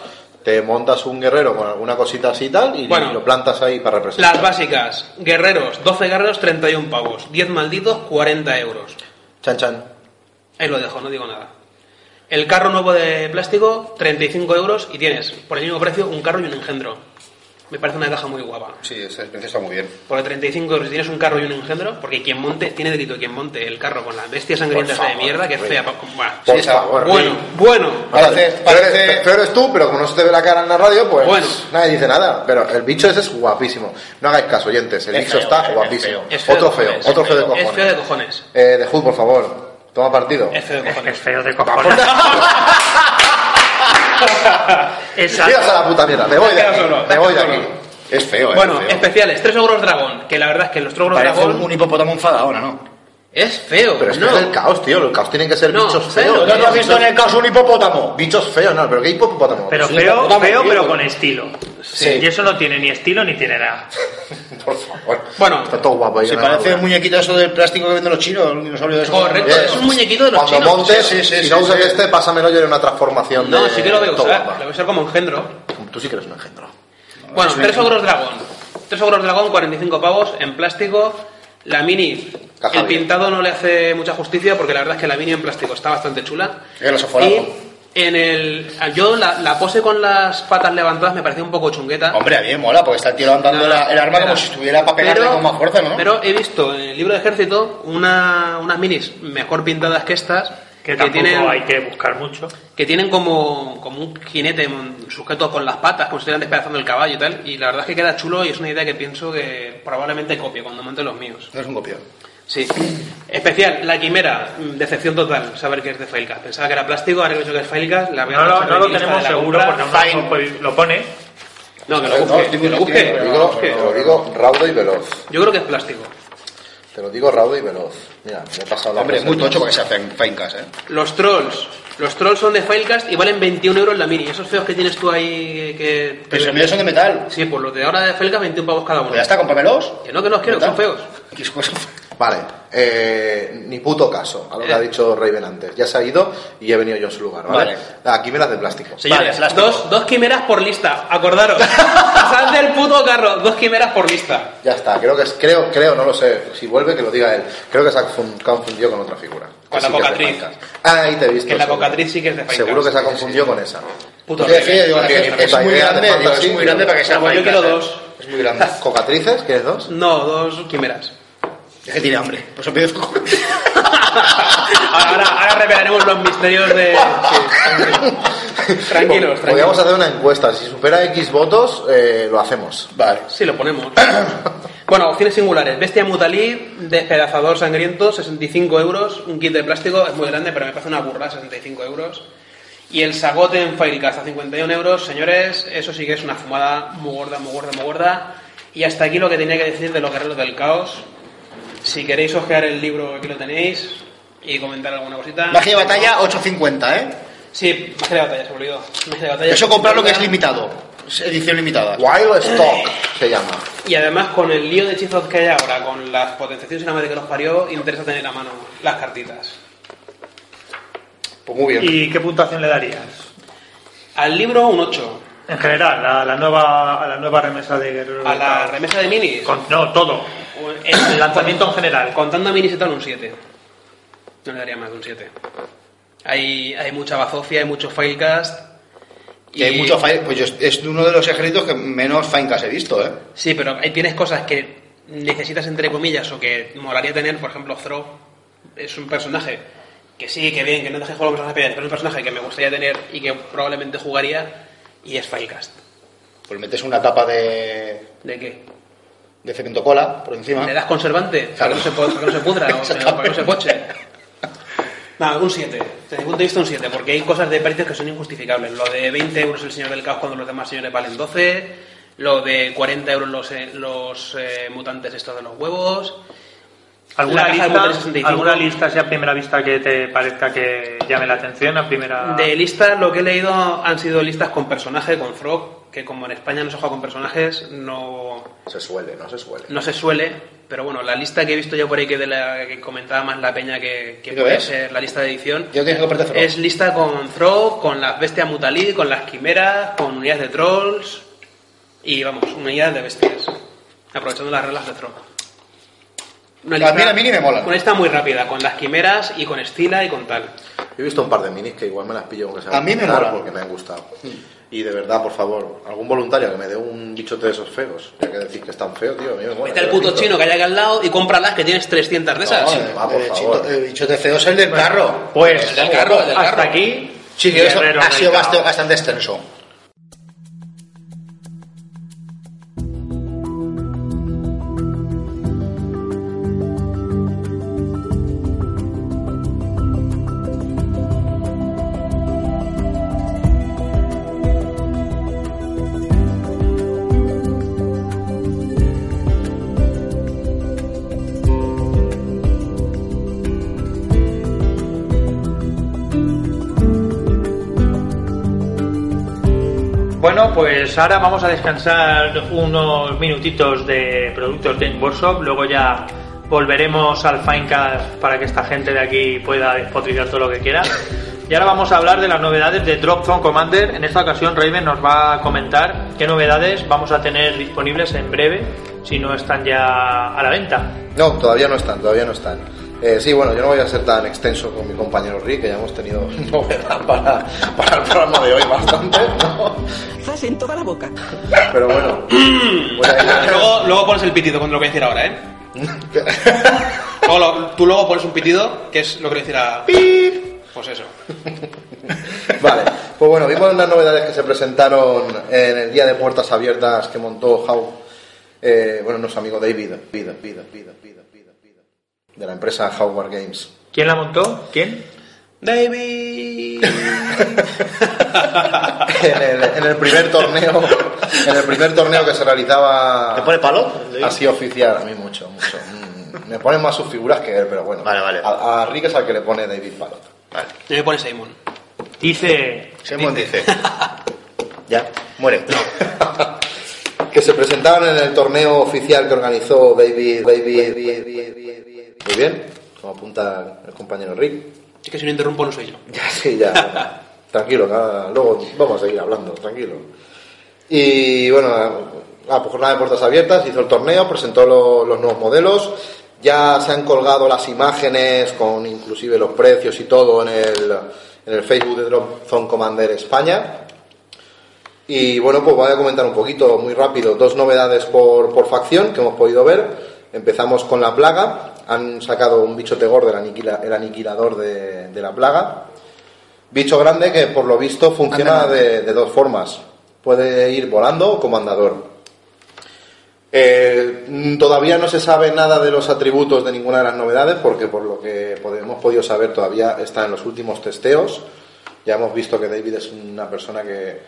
te montas un guerrero con alguna cosita así y tal, y
Bueno.
lo plantas ahí para representar.
Las básicas, guerreros, 12 guerreros, 31 pavos. 10 malditos, 40 euros.
Chan chan.
Ahí lo dejo, no digo nada. El carro nuevo de plástico, 35 euros y tienes, por el mismo precio, un carro y un engendro. Me parece una caja muy guapa.
Sí, ese precio está muy bien.
Por 35 euros, si tienes un carro y un engendro, porque quien monte, tiene delito quien monte el carro con la bestia sangrienta
Por
esa de mierda, que es fea. Buah,
Por
sí,
favor,
Bueno, bueno.
Parece- parece-
peor eres tú, pero como no se te ve la cara en la radio, pues
Bueno.
nadie dice nada. Pero el bicho ese es guapísimo. No hagáis caso, oyentes. El
Es
bicho
feo,
está
es
guapísimo.
feo.
Es feo
otro
de
feo,
cojones,
otro
es
feo de cojones.
Es feo de cojones.
Eh, de Hood, por favor. Toma partido.
Es feo de
Es
cojones.
feo de cojones. [laughs] [laughs] Exacto.
A la puta mierda. Me voy de aquí.
solo,
Me voy de aquí.
Es feo, ¿eh?
Bueno,
feo.
especiales, tres ogros dragón, que la verdad es que los tres ogros
Parece
dragón
un, un hipopótamo enfadado ahora, ¿no?
Es feo.
Pero es que
no.
es el caos, tío. Los caos tienen que ser
No,
bichos
feo.
feos.
¿No lo has
visto en el caos un hipopótamo?
Bichos feos, no, pero ¿qué hipopótamo?
Pero
Sí,
feo,
vamos,
feo,
tío.
pero con estilo.
Sí.
Y eso no tiene ni estilo ni tiene nada. [laughs]
Por favor.
Bueno,
Está todo guapo ahí.
Se parece el
armadura.
muñequito eso del plástico que venden los chinos, un dinosaurio de esos.
Correcto.
Bien.
es un muñequito de los
Cuando
chinos.
montes,
Sí,
si
sí,
no usas
sí.
este, pásamelo yo en una transformación
no,
de...
sí que lo voy a
todo
usar. Lo voy a usar como engendro.
Tú sí que eres un engendro.
Bueno,
Es un-
tres ogros dragón. Tres ogros dragón, 45 pavos, en plástico. La mini,
Caja
el
bien.
pintado no le hace mucha justicia porque la verdad es que la mini en plástico está bastante chula.
El.
Y en el. Yo la, la pose con las patas levantadas me parecía un poco chungueta.
Hombre, a mí me mola, porque está el tío levantando la- el arma como si estuviera para pegarle
Pero-
con más fuerza, ¿no?
Pero he visto en el libro de ejército una, unas minis mejor pintadas que estas.
Que tampoco
tienen,
hay que buscar mucho.
que tienen como, como un jinete sujeto con las patas, como si estuvieran despedazando el caballo y tal. Y la verdad es que queda chulo y es una idea que pienso que probablemente copie cuando monte los míos.
No es un copión.
Sí. Especial, la quimera, mm, decepción total saber que es de Failcast. Pensaba que era plástico, ahora que he visto que es Failcast, la voy a
No lo, no tenemos seguro
compra.
porque no lo- lo pone.
No, que lo
No,
busque,
estoy
que lo busque, que
lo
busque.
lo digo raudo y veloz.
Yo creo que es plástico.
Te lo digo raudo y veloz. Mira, me he pasado la
Hombre, es muy tocho porque se hacen faincas, ¿eh?
Los trolls. Los trolls son de Filecast y valen 21 euros la mini. Esos feos que tienes tú ahí que...
Pero los míos son de metal.
Sí, pues los de ahora de Filecast 21 pavos cada uno.
Pues ya está, cómpramelos.
Que no, que no los quiero, que son feos. [laughs]
¿Qué cosas?
Vale, eh, ni puto caso a lo que
Eh.
ha dicho Raven antes. Ya se ha ido y he venido yo en su lugar, ¿vale? Me las de plástico.
Señores,
Vale, plástico.
dos, dos quimeras por lista. Acordaros. [laughs] Pasad del puto carro. Dos quimeras por lista.
Ya está, creo que es, creo, creo, no lo sé. Si vuelve que lo diga él. Creo que se ha confun- confundido con otra figura.
Con
Que
la
sí que
Cocatriz.
Ah, ahí te he visto.
Que la
seguro.
Cocatriz sí que es de Filecast.
Seguro que se ha confundido con esa.
Puto
Yo decía, digo,
Porque
es, es
la
muy grande, digo, es muy grande para que sea
Pues yo quiero
¿eh?
dos.
Es muy grande.
¿Cocatrices? ¿Quieres dos?
No, dos quimeras.
Es que tiene hambre. Pues os pido [laughs]
Ahora, ahora revelaremos los misterios de... sí. Tranquilos,
Podríamos
tranquilos.
hacer una encuesta. Si supera X votos, eh, lo hacemos.
Vale.
Sí, lo ponemos. [coughs] bueno, opciones singulares. Bestia mutalí, despedazador sangriento, 65 euros. Un kit de plástico es muy grande, pero me parece una burra, 65 euros. Y el sagote en Filecast a 51 euros. Señores, eso sí que es una fumada muy gorda, muy gorda, muy gorda. Y hasta aquí lo que tenía que decir de los guerreros del caos. Si queréis ojear el libro, aquí lo tenéis. Y comentar alguna cosita.
Magia de batalla 8.50, ¿eh?
Sí, magia de batalla, se me olvidó. Magia de batalla.
Eso comprarlo que es limitado. Es edición limitada.
Wild Stock se llama.
Y además con el lío de hechizos que hay ahora, con las potenciaciones y la madre que los parió, interesa tener a mano las cartitas.
Pues muy bien.
¿Y qué puntuación le darías?
Al libro un 8.
En general, a la nueva, a la nueva remesa de Guerrero
A la remesa de minis,
Con- no, todo. El lanzamiento en general.
contando a minis y tal, un 7. No le daría más de un 7. Hay, hay mucha bazofia, hay mucho filecast.
Que hay mucho fain- Pues yo, es uno de los ejércitos que menos faincas he visto, ¿eh?
Sí, pero ahí tienes cosas que necesitas entre comillas o que molaría tener, por ejemplo, Throw es un personaje que sí, que bien, que no dejes jugar los personajes pero es un personaje que me gustaría tener y que probablemente jugaría y es Filecast.
Pues metes una capa de,
¿De qué?
de cemento cola por encima.
¿Le das conservante? Para que no se, para que no se pudra [laughs] o para que no se poche. Nada, un 7. Desde mi punto de vista, un 7, porque hay cosas de precios que son injustificables. Lo de 20 euros el señor del caos cuando los demás señores valen 12. Lo de 40 euros los, eh, los eh, mutantes estos de los huevos.
¿Alguna lista,
Motel 65.
¿Alguna lista, así a primera vista, que te parezca que llame la atención? A primera...
De listas, lo que he leído han sido listas con personaje, con Frog, que como en España no se juega con personajes, no,
Se suele, no se suele.
no se suele. Pero bueno, la lista que he visto yo por ahí que, de la, que comentaba más la peña que, que
¿Y qué
puede
ves?
ser la lista de edición,
Yo tienes que comprarte Frog.
es lista con Frog, con las bestias mutalí, con las quimeras, con unidades de trolls y vamos, unidades de bestias. Aprovechando las reglas de Frog. Una
A mí- a mí me molan.
Una lista muy rápida, con las quimeras y con Estila y con tal.
He visto un par de minis que igual me las pillo aunque sea
A mí me molan.
porque me han gustado. Y de verdad, por favor, algún voluntario que me dé un bichote de esos feos. Ya que decís que es tan feo, tío. A mí me mola.
Vete al
yo
puto chino que hay aquí al lado y cómpralas que tienes 300 de esas.
No, eh, va, por
el,
favor.
chito- el bichote feo es el del carro.
Pues
El del carro, el del
hasta aquí.
Sí, que eso ha sido bastante extenso.
Pues ahora vamos a descansar unos minutitos de productos Game Workshop, luego ya volveremos al Finecast para que esta gente de aquí pueda despotricar todo lo que quiera. Y ahora vamos a hablar de las novedades de Drop Zone Commander. En esta ocasión Raven nos va a comentar qué novedades vamos a tener disponibles en breve, si no están ya a la venta.
No, todavía no están, todavía no están. Eh, sí, bueno, yo no voy a ser tan extenso con mi compañero Rick, que ya hemos tenido [laughs] novedad para, para el programa de hoy bastante, ¿no?
Zas en toda la boca.
Pero bueno, voy a ir- [laughs]
luego, luego pones el pitido cuando lo voy a decir ahora, ¿eh? [laughs] Luego lo- tú luego pones un pitido, que es lo que le decir a... Pues eso.
Vale, pues bueno, vimos las novedades que se presentaron en el día de puertas abiertas que montó How, eh, bueno, nuestro amigo David, David, David, David, David, de la empresa Howard Games.
¿Quién la montó? ¿Quién?
David. [laughs]
en, el, en el primer torneo, en el primer torneo que se realizaba
¿Te pone palo?
así oficial, a mí mucho, mucho. Mm, Me ponen más sus figuras que él, pero bueno.
Vale, vale.
A, a Rick es al que le pone David Palot.
Vale.
Y me pone Simon.
Dice...
Simon dice. [laughs] ya, muere.
que se presentaron en el torneo oficial que organizó David, David, David, David. Muy bien, como apunta el compañero Rick.
Es que si no interrumpo no soy yo. [laughs]
Ya, sí, ya. tranquilo, nada, luego vamos a seguir hablando, tranquilo. Y bueno, ah, pues jornada de puertas abiertas, hizo el torneo, presentó lo- los nuevos modelos. Ya se han colgado las imágenes con inclusive los precios y todo en el, en el Facebook de Drop Zone Commander España. Y bueno, pues voy a comentar un poquito, muy rápido, dos novedades por, por facción que hemos podido ver. Empezamos con la plaga. Han sacado un bicho tegor del aniquila- el aniquilador de, de la plaga. Bicho grande que por lo visto funciona de, de dos formas. Puede ir volando o como andador. Eh, todavía no se sabe nada de los atributos de ninguna de las novedades porque por lo que hemos podido saber todavía está en los últimos testeos. Ya hemos visto que David es una persona que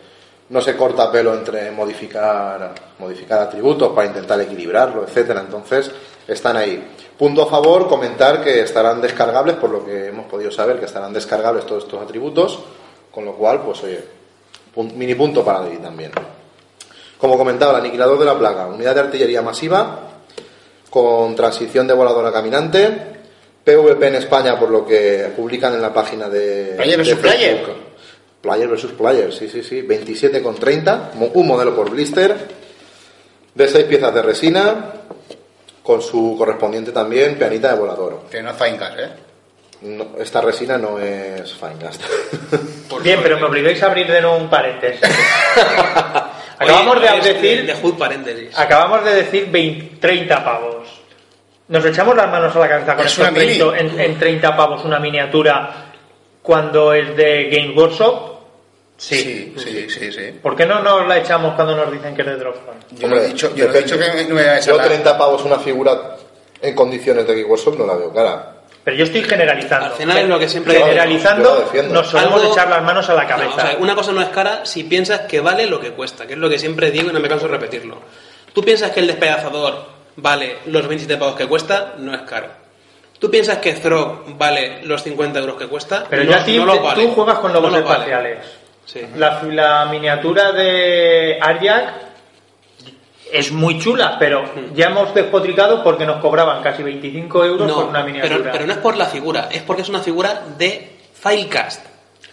no se corta pelo entre modificar, modificar atributos para intentar equilibrarlo, etcétera. Entonces están ahí. Punto a favor, comentar que estarán descargables, por lo que hemos podido saber que estarán descargables todos estos atributos, con lo cual, pues oye, mini punto para David también. Como comentaba, el aniquilador de la plaga, unidad de artillería masiva, con transición de voladora caminante, PvP en España, por lo que publican en la página de.
Player
de
versus player.
Player versus player, sí, sí, sí. 27 con 30, mo- un modelo por blister, de 6 piezas de resina, con su correspondiente también pianita de volador.
Que no es Finecast, ¿eh?
No, esta resina no es Finecast. [laughs]
Bien, pero me obligáis a abrir de nuevo un paréntesis. [laughs] Acabamos
Oye,
de decir...
De Hood paréntesis.
Acabamos de decir 20 30 pavos. Nos echamos las manos a la cabeza con
Es
estos
una mini.
30 en, en 30 pavos una miniatura cuando es de Game Workshop.
Sí, sí, sí, sí.
¿Por qué no nos la echamos cuando nos dicen que es de Dropzone?
Yo no he dicho, yo no he dicho que no me voy a echar
Yo
la-
30 pavos una figura en condiciones de Geek Workshop no la veo cara.
Pero yo estoy generalizando.
Al final es lo que siempre-
Yo
Generalizando,
defiendo.
nos solemos
Algo-
echar las manos a la
No,
cabeza.
o sea, una cosa no es cara si piensas que vale lo que cuesta, que es lo que siempre digo y no me canso de repetirlo. Tú piensas que el despedazador vale los 27 pavos que cuesta, no es caro. Tú piensas que Throg vale los 50 euros que cuesta,
Pero
no,
ya ti-
no lo vale.
tú juegas con lobos
No lo vale.
espaciales.
Sí.
La, la miniatura de Arjak es muy chula, pero ya hemos despotricado porque nos cobraban casi 25 euros por una miniatura.
pero, pero no es por la figura, es porque es una figura de Filecast.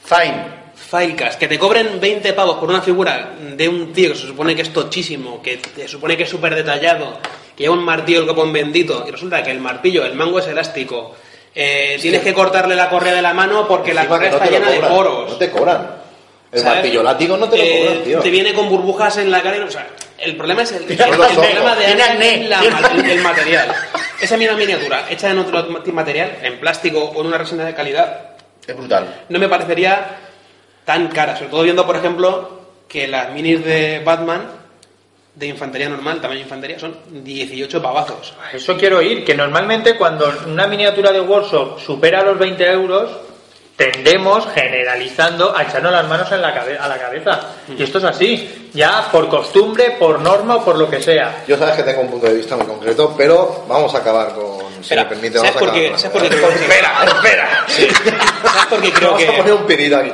Fine.
Filecast, que te cobren 20 pavos por una figura de un tío que se supone que es tochísimo, que se supone que es súper detallado, que lleva un martillo el copón bendito, y resulta que el martillo, el mango es elástico, eh, tienes que cortarle la correa de la mano porque la correa
no
está llena de poros.
No te cobran. El
¿sabes?
martillo látigo no te lo
Eh,
cobran, tío.
Te viene con burbujas en la cara. y- O sea, el problema es el, [laughs] problema de
Tiene
la- el, el material. Esa misma miniatura hecha en otro material, en plástico o en una resina de calidad,
Es brutal.
no me parecería tan cara. Sobre todo viendo, por ejemplo, que las minis de Batman de infantería normal, tamaño de infantería, son 18 pavazos.
Eso quiero ir, que normalmente cuando una miniatura de workshop supera los 20 euros, tendemos, generalizando, a echarnos las manos en la cabe- a la cabeza. Y esto es así, ya por costumbre, por norma o por lo que sea.
Yo sabes que tengo un punto de vista muy concreto, pero vamos a acabar con, si
Espera,
me permite,
¿sabes
vamos a acabar
¿Sabes
con
por qué
la-
creo que-
Espera, [laughs] espera.
¿Sabes por qué creo
Vamos a
que.?
poner un pedido aquí.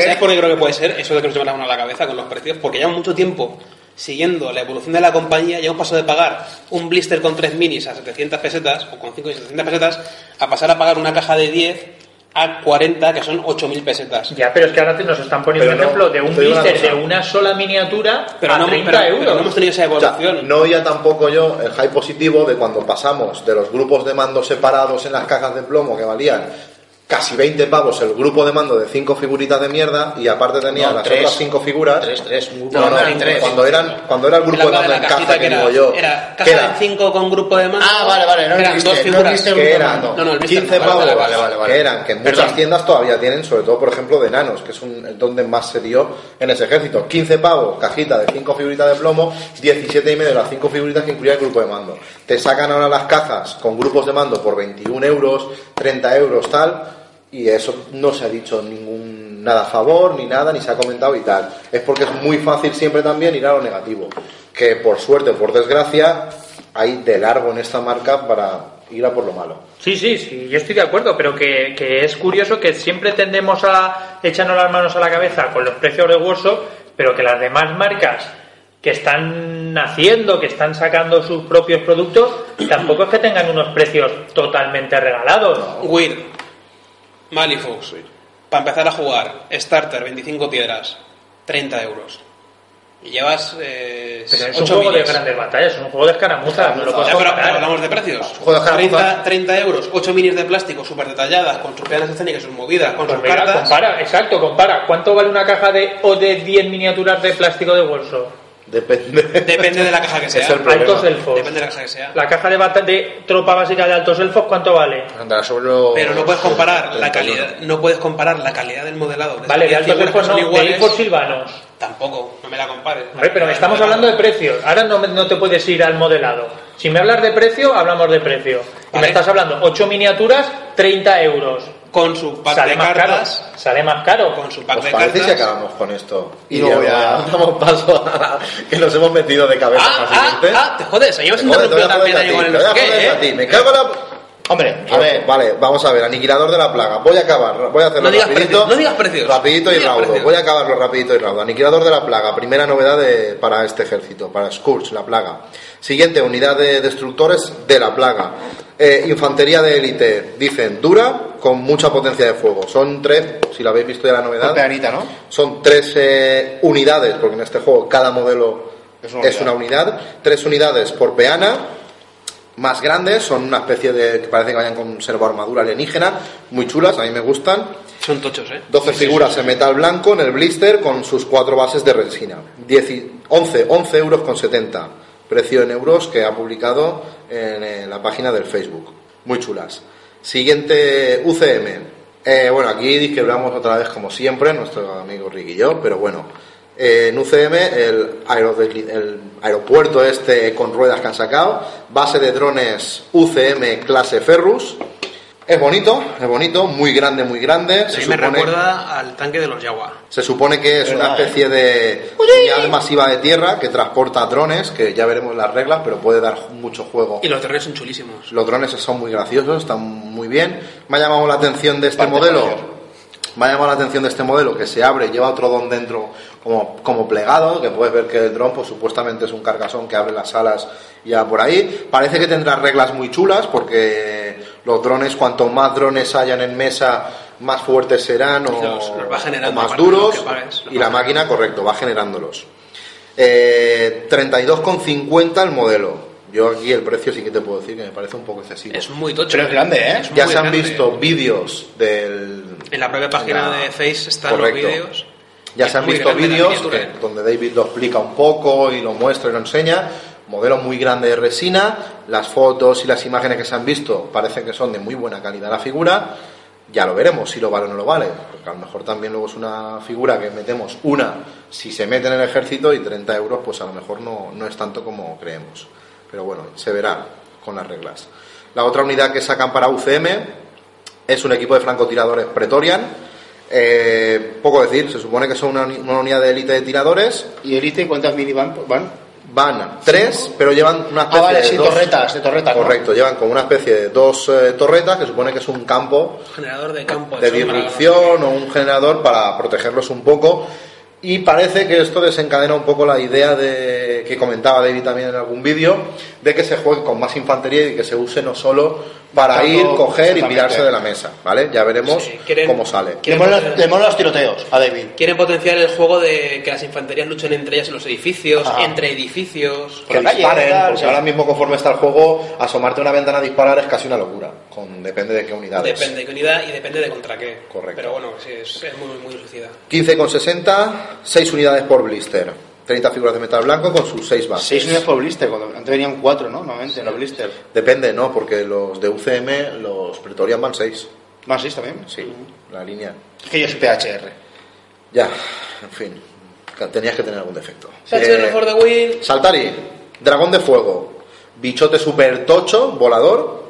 ¿Sabes por qué creo que puede ser eso de que nos llevan la mano a la cabeza con los precios? Porque llevamos mucho tiempo siguiendo la evolución de la compañía, ya hemos pasado de pagar un blister con 3 minis a 700 pesetas, o con 5 y 700 pesetas, a pasar a pagar una caja de 10 a 40, que son 8.000 pesetas.
Ya, pero es que ahora te- nos están poniendo
Pero
un ejemplo
no,
de un blister de una sola miniatura
Pero
a
no,
30
pero- pero
euros.
no hemos tenido esa
O sea,
evolución.
no oía tampoco yo el hype positivo de cuando pasamos de los grupos de mando separados en las cajas de plomo que valían casi 20 pavos el grupo de mando de 5 figuritas de mierda y aparte tenía
No,
las
tres.
otras 5 figuras.
Tres, tres, un grupo
No, no,
y tres.
cuando, eran, cuando era el grupo de mando en caja que,
era,
digo yo,
era caja
era-
de 5 con grupo de mando.
Ah, vale, vale, no
eran dos
no
figuras.
blister,
que eran.
No, no, el blister
15
no,
pavos,
vale,
vale, vale, vale.
que eran, que muchas
Perdón.
tiendas todavía tienen, sobre todo, por ejemplo, de nanos, que es un, donde más se dio en ese ejército. 15 pavos, cajita de 5 figuritas de plomo, 17 y medio las 5 figuritas que incluía el grupo de mando. Te sacan ahora las cajas con grupos de mando por 21 euros, 30 euros, tal, y eso no se ha dicho ningún nada a favor, ni nada, ni se ha comentado y tal. Es porque es muy fácil siempre también ir a lo negativo. Que por suerte o por desgracia, hay de largo en esta marca para ir a por lo malo.
Sí, sí, sí, yo estoy de acuerdo, pero que, que es curioso que siempre tendemos a echarnos las manos a la cabeza con los precios de Workshop, pero que las demás marcas que están naciendo, que están sacando sus propios productos, tampoco es que tengan unos precios totalmente regalados.
Weird, Malifaux, para empezar a jugar, Starter, 25 piedras, 30 euros. Y llevas eh,
Pero es un
8
juego de
minis.
grandes batallas, es un juego de escaramuzas, no lo
Ya, pero, hablamos de precios.
Juego de escaramuzas.
30, 30 euros, 8 minis de plástico súper detalladas, con sus piedras escénicas, sus movidas, con
Pues
sus
mira,
cartas.
compara, exacto, compara. ¿Cuánto vale una caja de o de 10 miniaturas de plástico de bolso?
Depende.
Depende de la caja que sea.
Es el.
Altos elfos.
Depende de la caja que sea.
La caja de, bata- de tropa básica de altos elfos, ¿cuánto vale?
Andará sobre los-
Pero no puedes comparar la
31.
calidad, no puedes comparar la calidad del modelado. de
Vale, de altos elfos no, de
iguales.
elfos silvanos.
Tampoco, no me la compares.
Pero estamos hablando de precios. Ahora no, me- no te puedes ir al modelado. Si me hablas de precio, hablamos de precio. Y me estás hablando 8 miniaturas, 30 euros.
Con su pack
Sale
de
más
cartas,
caro. Sale más caro.
con su pack
¿Os
de
parece si
cartas.
acabamos con esto? Y
Y
luego ya
ya- [laughs]
damos paso a [laughs] que nos hemos metido de cabeza
Ah, ah, ah, te jodes,
te voy
interrumpido también ahí con el no
voy a
sé qué,
joder a
¿eh?
ti. Me cago en la...
Hombre, a ver.
Vale, vamos a ver, aniquilador de la plaga. Voy a acabar, voy a hacerlo
No digas
rapidito.
precios, no digas precios.
Rapidito
No
y raudo.
precios.
Voy a acabarlo rapidito y raudo. Aniquilador de la plaga, primera novedad de- para este ejército, para Scourge, la plaga. Siguiente, unidad de destructores de la plaga. Eh, infantería de élite, dicen, dura, con mucha potencia de fuego. Son tres, si lo habéis visto ya la novedad.
Golpeanita, ¿no?
Son tres eh, unidades, porque en este juego cada modelo
Es una
es una unidad. Tres unidades por peana, más grandes, son una especie de que parece que vayan con servo armadura alienígena, muy chulas, a mí me gustan.
Son tochos, ¿eh?
12 figuras en metal blanco en el blister con sus cuatro bases de resina. 10 y- 11, 11 euros con 70. Precio en euros que ha publicado en, la página del Facebook. Muy chulas. Siguiente UCM. Eh, bueno, aquí disquebramos otra vez como siempre, nuestro amigo Ricky y yo, pero bueno. eh, en UCM, el, el aeropuerto este con ruedas que han sacado, base de drones UCM clase Ferrus. Es bonito, es bonito, muy grande, muy grande.
A
Se
mí me
supone-
recuerda al tanque de los Jaguar.
se supone que es una especie de unidad masiva de tierra que transporta drones, que ya veremos las reglas, pero puede dar mucho juego.
Y los drones son chulísimos.
Los drones son muy graciosos, están muy bien. Me ha llamado la atención de este
Parte
modelo.
mayor.
Me ha llamado la atención de este modelo que se abre, lleva otro don dentro como, como plegado, que puedes ver que el dron pues supuestamente es un carcasón que abre las alas ya por ahí. Parece que tendrá reglas muy chulas porque los drones, cuanto más drones hayan en mesa, más fuertes serán o,
Los- los va generando
o más duros
pagues,
y la máquina, correcto, va generándolos. Eh, 32,50 el modelo. Yo aquí el precio sí que te puedo decir que me parece un poco excesivo.
Es muy tocho.
Pero es grande, ¿eh?
Es
Ya se han
grande.
visto vídeos del...
En la propia página
la-
de Face están
Correcto.
los vídeos.
Ya se han visto vídeos
¿eh?
donde David lo explica un poco y lo muestra y lo enseña. Modelo muy grande de resina. Las fotos y las imágenes que se han visto parecen que son de muy buena calidad la figura. Ya lo veremos si lo vale o no lo vale. Porque a lo mejor también luego es una figura que metemos una si se mete en el ejército y 30 euros pues a lo mejor no, no es tanto como creemos. Pero bueno, se verá con las reglas. La otra unidad que sacan para UCM es un equipo de francotiradores Pretorian. Eh, poco decir, se supone que son una, uni- una unidad de élite de tiradores.
¿Y Elite cuántas mini van? van?
Van tres, pero llevan una especie
Ah, vale,
de
sí,
dos-
torretas, de torretas. ¿no?
Correcto, llevan como una especie de dos eh, torretas que supone que es un campo
Generador de campo
de disrupción o un generador para protegerlos un poco. Y parece que esto desencadena un poco la idea de que comentaba David también en algún vídeo, de que se juegue con más infantería y que se use no solo para
Tanto-
ir, coger y pirarse de la mesa, ¿vale? Ya veremos
Sí, quieren-
cómo sale.
Le molan los- tiroteos a David.
Quieren potenciar el juego de que las infanterías luchen entre ellas en los edificios,
Ajá.
entre edificios.
Que disparen, porque ahora mismo conforme está el juego, asomarte a una ventana a disparar es casi una locura, con, depende de qué unidades.
Depende de qué unidad y depende de contra qué.
Correcto.
Pero bueno, sí, es, es muy, muy suicida.
15,60, 6 unidades por blister. 30 figuras de metal blanco con sus 6 bases.
6 unidades por blister, cuando antes venían 4, ¿no? Normalmente, los blister.
Depende, ¿no? Porque los de UCM, los Pretorian van 6.
¿Más 6 también?
Sí, la línea.
Es que yo soy PHR.
Ya, en fin. Tenías que tener algún defecto.
PHR
Eh,
for the win.
Saltari, dragón de fuego. Bichote super tocho, volador.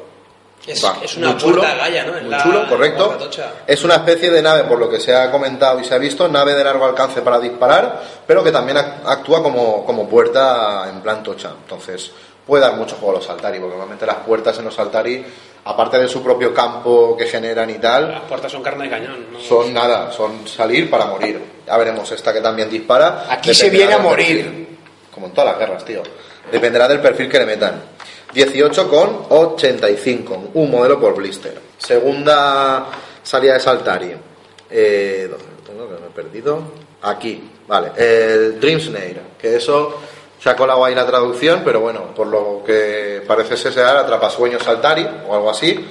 Es,
Va,
es una
muy chulo,
puerta galla, ¿no? Es
muy
la-
chulo, correcto. Es una especie de nave, por lo que se ha comentado y se ha visto, nave de largo alcance para disparar, pero que también ac- actúa como, como puerta en plan tocha. Entonces, puede dar mucho juego a los Saltari, porque normalmente las puertas en los Saltari, aparte de su propio campo que generan y tal,
Las puertas son carne de cañón. ¿no?
son nada, son salir para morir. Ya veremos esta que también dispara.
Aquí se viene a morir.
perfil. Como en todas las guerras, tío. Dependerá del perfil que le metan. 18 con 85, un modelo por blister. Segunda salida de Saltari. Eh, ¿Dónde lo tengo? Que me he perdido. Aquí, vale. El Dream Snare, que eso se ha colado ahí la traducción, pero bueno, por lo que parece ser atrapasueños Saltari o algo así.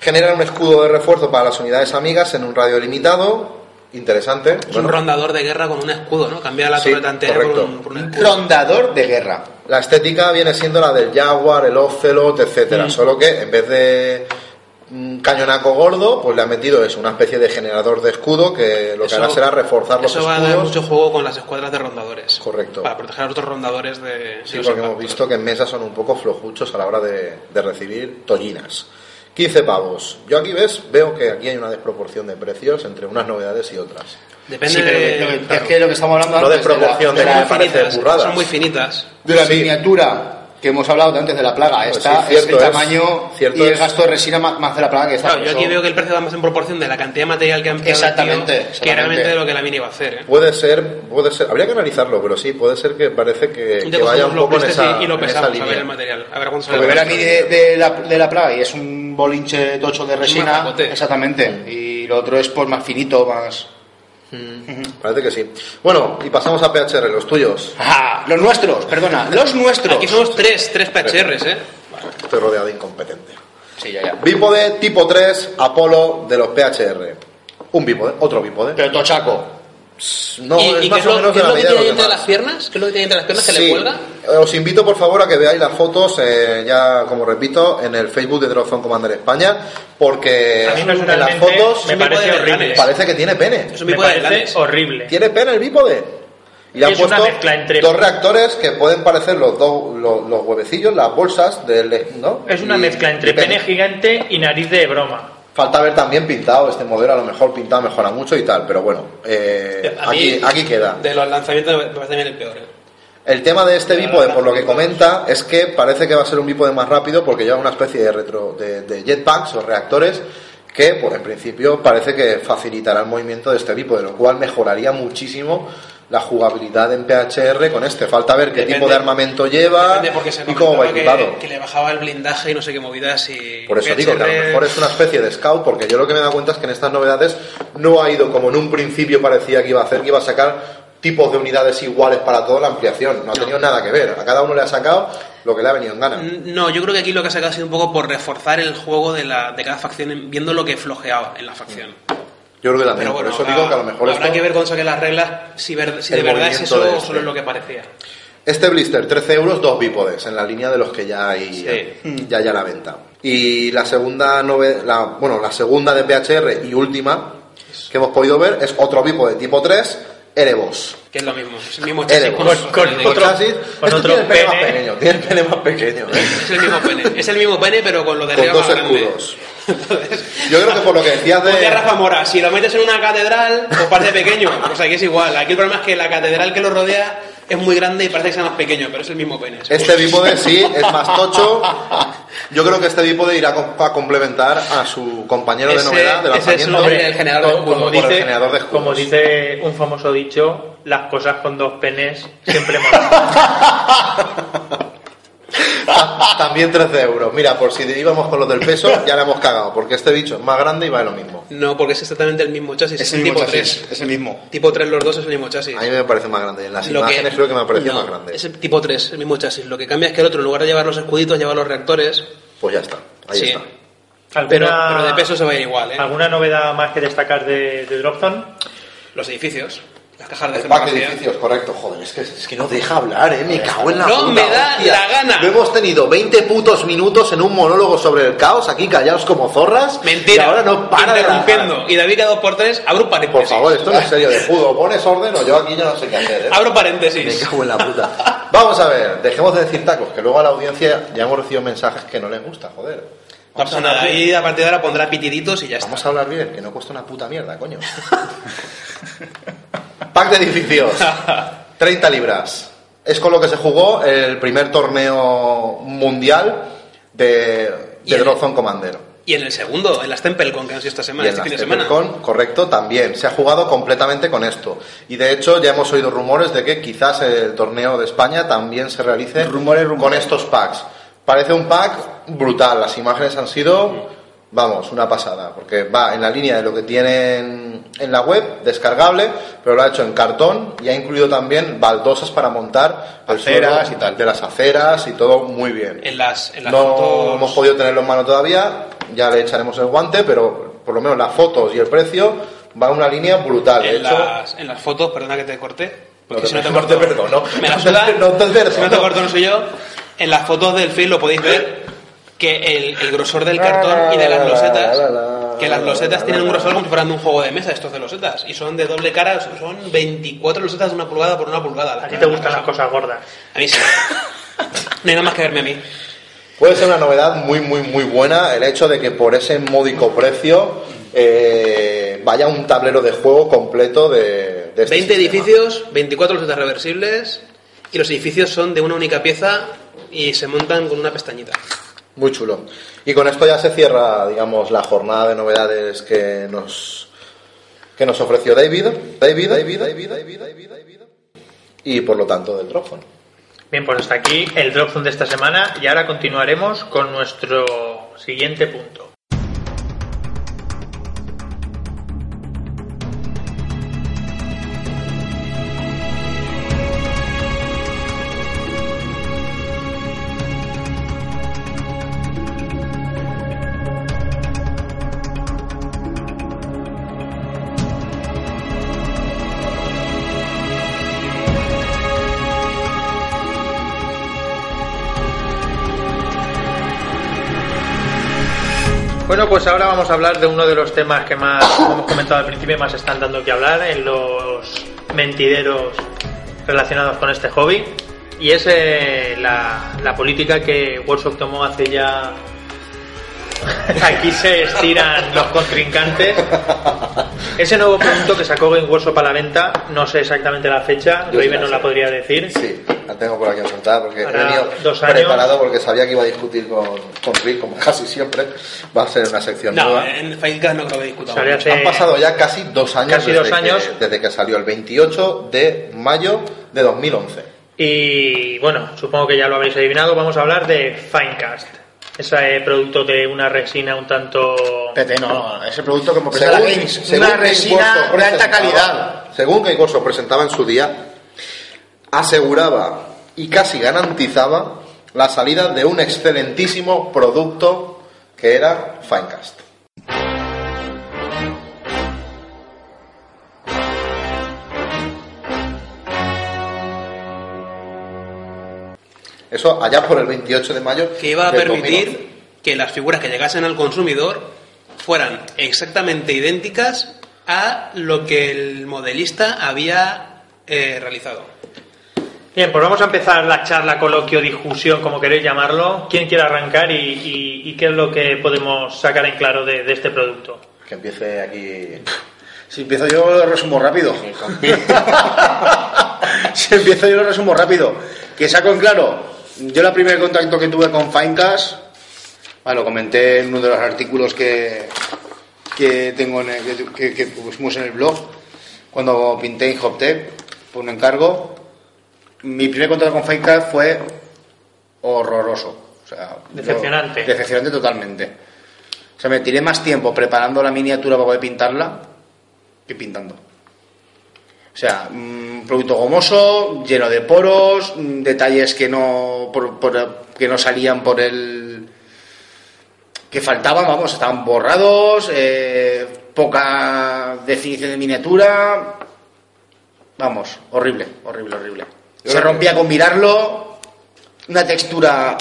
Generan un escudo de refuerzo para las unidades amigas en un radio limitado. Interesante.
Es un rondador de guerra con un escudo, ¿no? Cambia la
Sí,
torreta entera por
correcto.
un, por un escudo.
Rondador de guerra.
La estética viene siendo la del Jaguar, el Ocelot, etcétera.
Mm.
Solo que en vez de un cañonaco gordo, pues le han metido eso, una especie de generador de escudo que lo que hará será reforzar los
Eso va a dar
escudos.
mucho juego con las escuadras de rondadores.
Correcto.
Para proteger a los otros rondadores de.
Sí, porque hemos visto que en mesa son un poco flojuchos a la hora de, de recibir tollinas. 15 pavos. Yo aquí ves, veo que aquí hay una desproporción de precios entre unas novedades y otras.
Depende
Sí, pero
de.
lo que-
claro.
es que lo que estamos hablando
No
antes
de proporción,
de
de
la,
que
de
me
la,
parece burradas.
Son muy finitas.
de la
Sí.
miniatura que hemos hablado de antes de la plaga.
Pues
Esta
sí,
es
cierto
el
es,
tamaño
cierto
y el
es.
gasto de resina más, más de la plaga que esta.
Claro, yo aquí veo que el precio va más en proporción de la cantidad de material que han el
Exactamente,
tío que realmente de lo que la mini va a hacer. ¿eh?
Puede ser, puede ser, habría que analizarlo, pero sí, puede ser que parece que, que vaya un poco en esa,
y, lo
en esa
pesamos a ver el material. A ver cuánto sale.
Porque ver
la
a mí de, de la, de la plaga y es un bolinche tocho de resina. Exactamente. Y lo otro es pues más finito, más.
Parece que sí. Bueno, y pasamos a PHR, los tuyos.
Ajá, los nuestros, perdona, [laughs] los nuestros.
Aquí somos tres, tres PHRs, ¿eh?
Estoy rodeado de incompetente.
Sí, ya, ya.
Bípode tipo 3, Apolo de los PHR. Un bípode, otro bípode.
Pero tochaco.
No,
¿Y,
es
y
más o
lo,
menos
qué
de
es
la
lo que
de
tiene
los
entre las piernas? ¿Qué es lo que tiene entre las piernas que
Sí.
le cuelga?
Os invito por favor a que veáis las fotos, eh, ya como repito, en el Facebook de Drozone Commander España, porque
A mí
en las fotos
me parece horrible.
Parece que tiene pene.
Es un
Me
bípode de
parece horrible.
¿Tiene pene el bípode? Y han
Es una
puesto
mezcla entre-
dos reactores que pueden parecer los dos los, los huevecillos, las bolsas del ¿no?
Es una
Y-
mezcla entre
pene.
pene gigante y nariz de broma.
Falta ver también pintado este modelo, a lo mejor pintado mejora mucho y tal, pero bueno, eh,
mí,
aquí, aquí queda.
De los lanzamientos me parece también el peor. ¿eh?
El tema de este bípode, por lo que comenta, es que parece que va a ser un bípode más rápido porque lleva una especie de retro de, de jetpacks o reactores que, pues, en principio, parece que facilitará el movimiento de este bípode, lo cual mejoraría muchísimo la jugabilidad en PHR con este. Falta ver qué
Depende-
tipo de armamento lleva
se
y cómo va equipado.
que, que le bajaba el blindaje y no sé qué movidas y...
Por eso digo que a lo mejor es una especie de scout, porque yo lo que me he dado cuenta es que en estas novedades no ha ido como en un principio parecía que iba a hacer, que iba a sacar tipos de unidades iguales para toda la ampliación. No ha tenido nada que ver. A cada uno le ha sacado lo que le ha venido en gana.
No, yo creo que aquí lo que ha sacado ha sido un poco por reforzar el juego de, la, de cada facción, viendo lo que flojeaba en la facción.
Yo creo que también.
Pero bueno,
por eso digo que a lo mejor
habrá
esto-
que ver cuando saquen las reglas si, ver- si de verdad es eso o
este.
solo es lo que parecía.
Este blister, 13 euros, dos bípodes, en la línea de los que ya hay,
Sí.
ya hay a la venta. Y la segunda, nove- la, bueno, la segunda de PHR y última que hemos podido ver es otro bípode tipo 3, Erebos.
Que es lo mismo, es el mismo chasis con,
Con-
con-
otro-
chasis.
con otro
tiene el pene más pequeño, tiene el pene más pequeño.
Es el mismo pene, es el mismo pene pero con lo de arriba
dos
más
escudos. Yo creo que por lo que decías de... [laughs]
Rafa Mora, si lo metes en una catedral, pues parece pequeño. O sea, que es igual. Aquí el problema es que la catedral que lo rodea es muy grande y parece que sea más pequeño, pero es el mismo pene.
Este bípode sí, es más tocho. [laughs] Yo creo que este bípode irá a complementar a su compañero de novedad de
ese es
lanzamiento.
el- generador de
como, como
por el
dice,
generador de
como dice un famoso dicho, las cosas con dos penes siempre [laughs] molan.
También 13 euros. Mira, por si íbamos con los del peso, ya le hemos cagado, porque este bicho es más grande y vale lo mismo.
No, porque es exactamente el mismo chasis.
Es
el
el mismo
tipo
chasis,
3.
es el mismo.
Tipo 3 los dos es el mismo chasis.
A mí me parece más grande. En las
Lo que-
imágenes creo que me ha parecido
no,
más grande.
Es el tipo 3, el mismo chasis. Lo que cambia es que el otro, en lugar de llevar los escuditos, lleva los reactores.
Pues ya está. Ahí
Sí.
está.
¿Alguna-
Pero, pero de peso se va a ir igual, ¿eh?
¿Alguna novedad más que destacar de, de Dropzone?
Los edificios. Las cajas de
El pack de
fotografía.
edificios, correcto. Joder, es que, es que no deja hablar, ¿eh? Me cago en la
No
puta
me da
hostia.
la gana.
Lo hemos tenido 20 putos minutos en un monólogo sobre el caos, aquí callados como zorras.
Mentira.
Y ahora no para de
Interrumpiendo. Y David cada dos por tres, abro
Por
paréntesis.
favor, esto no es serio de judo. ¿Pones orden o yo aquí ya no sé qué hacer, eh?
Abro
Me
paréntesis.
cago en la puta. Vamos a ver, dejemos de decir tacos, que luego a la audiencia ya hemos recibido mensajes que no les gusta, joder.
No pasa nada. Ahí a partir de ahora pondrá pitiditos y ya está.
Vamos a hablar bien, que no cuesta una puta mierda, coño. [laughs] Pack de edificios. [laughs] 30 libras. Es con lo que se jugó el primer torneo mundial de,
Y
de Commander.
Y en el segundo, en las Templecon que han sido esta
Y
semana,
en
este
la
fin de semana.
Steppercon, correcto, también. Se ha jugado completamente con esto. Y de hecho ya hemos oído rumores de que quizás el torneo de España también se realice
Rumores, rumores.
con estos packs. Parece un pack brutal. Las imágenes han sido, vamos, una pasada. Porque va en la línea de lo que tienen en la web, descargable, pero lo ha hecho en cartón y ha incluido también baldosas para montar
Aceras y tal.
De las aceras y todo muy bien.
En las, en las
No
fotos.
hemos podido tenerlo en mano todavía, ya le echaremos el guante, pero por lo menos las fotos y el precio va en una línea brutal. De
en,
hecho,
las, en las fotos, perdona que te corté. Porque
No
si
te-
no te [laughs]
no te
corto,
perdono.
Me la [laughs]
No te-
suda.
no te.
Si no te corto, no soy yo. En las fotos del film lo podéis ver que el, el grosor del cartón y de las losetas. Que las losetas tienen un grosor como si fueran de un juego de mesa, estos de losetas. Y son de doble cara, son 24 losetas de una pulgada por una pulgada.
A ti te gustan las cosas gordas.
A mí sí. [laughs] No hay nada más que verme a mí.
puede ser una novedad muy, muy, muy buena el hecho de que por ese módico precio eh, vaya un tablero de juego completo de, de este
20
sistema.
edificios, 24 losetas reversibles. Y los edificios son de una única pieza y se montan con una pestañita.
Muy chulo. Y con esto ya se cierra, digamos, la jornada de novedades que nos que nos ofreció David, David, David, David, David, David, David. Y por lo tanto del Dropzone.
Bien, pues hasta aquí el Dropzone de esta semana y ahora continuaremos con nuestro siguiente punto. Pues ahora vamos a hablar de uno de los temas que más, como hemos comentado al principio, más están dando que hablar en los mentideros relacionados con este hobby. Y es eh, la, la política que Workshop tomó hace ya... [laughs] Aquí se estiran los contrincantes. Ese nuevo producto que sacó Game Workshop a la venta, no sé exactamente la fecha, Raven
sé.
la podría decir.
Sí, la tengo por aquí apuntada porque
Para
he venido
dos años.
preparado porque sabía que iba a discutir con, con Rick, como casi siempre. Va a ser una sección
No,
nueva.
en Filecast no creo que discutamos.
Hace-
Han pasado ya casi dos años,
Casi
desde,
dos años.
Que, desde que salió el 28 de mayo de 2011.
Y bueno, supongo que ya lo habréis adivinado, vamos a hablar de Finecast. Ese producto de una resina un tanto...
PT, no, ese producto como presenta
Según-
Games,
según
una resina de alta
presentaba-
calidad.
Según Game Workshop presentaba en su día, aseguraba y casi garantizaba la salida de un excelentísimo producto que era Finecast. Eso allá por el 28 de mayo.
que iba a permitir
2011.
que las figuras que llegasen al consumidor fueran exactamente idénticas a lo que el modelista había eh, realizado.
Bien, pues vamos a empezar la charla, coloquio, discusión, como queréis llamarlo. ¿Quién quiere arrancar y, y- y qué es lo que podemos sacar en claro de, de este producto?
Que empiece aquí.
Si empiezo yo, lo resumo rápido. [laughs]
si empiezo yo lo resumo rápido. Que saco en claro, yo el primer contacto que tuve con Finecast, bueno, lo comenté en uno de los artículos que, que tengo en el- que, que- que pusimos en el blog, cuando pinté en Hoptech por un encargo. Mi primer contacto con Finecast fue horroroso. O sea,
Decepcionante.
yo- decepcionante totalmente. O sea, me tiré más tiempo preparando la miniatura para poder pintarla que pintando. O sea, un producto gomoso, lleno de poros, mm, detalles que no, por- por- que no salían por el... que faltaban, vamos, estaban borrados, eh, poca definición de miniatura. Vamos, horrible, horrible, horrible. Se rompía con mirarlo, una textura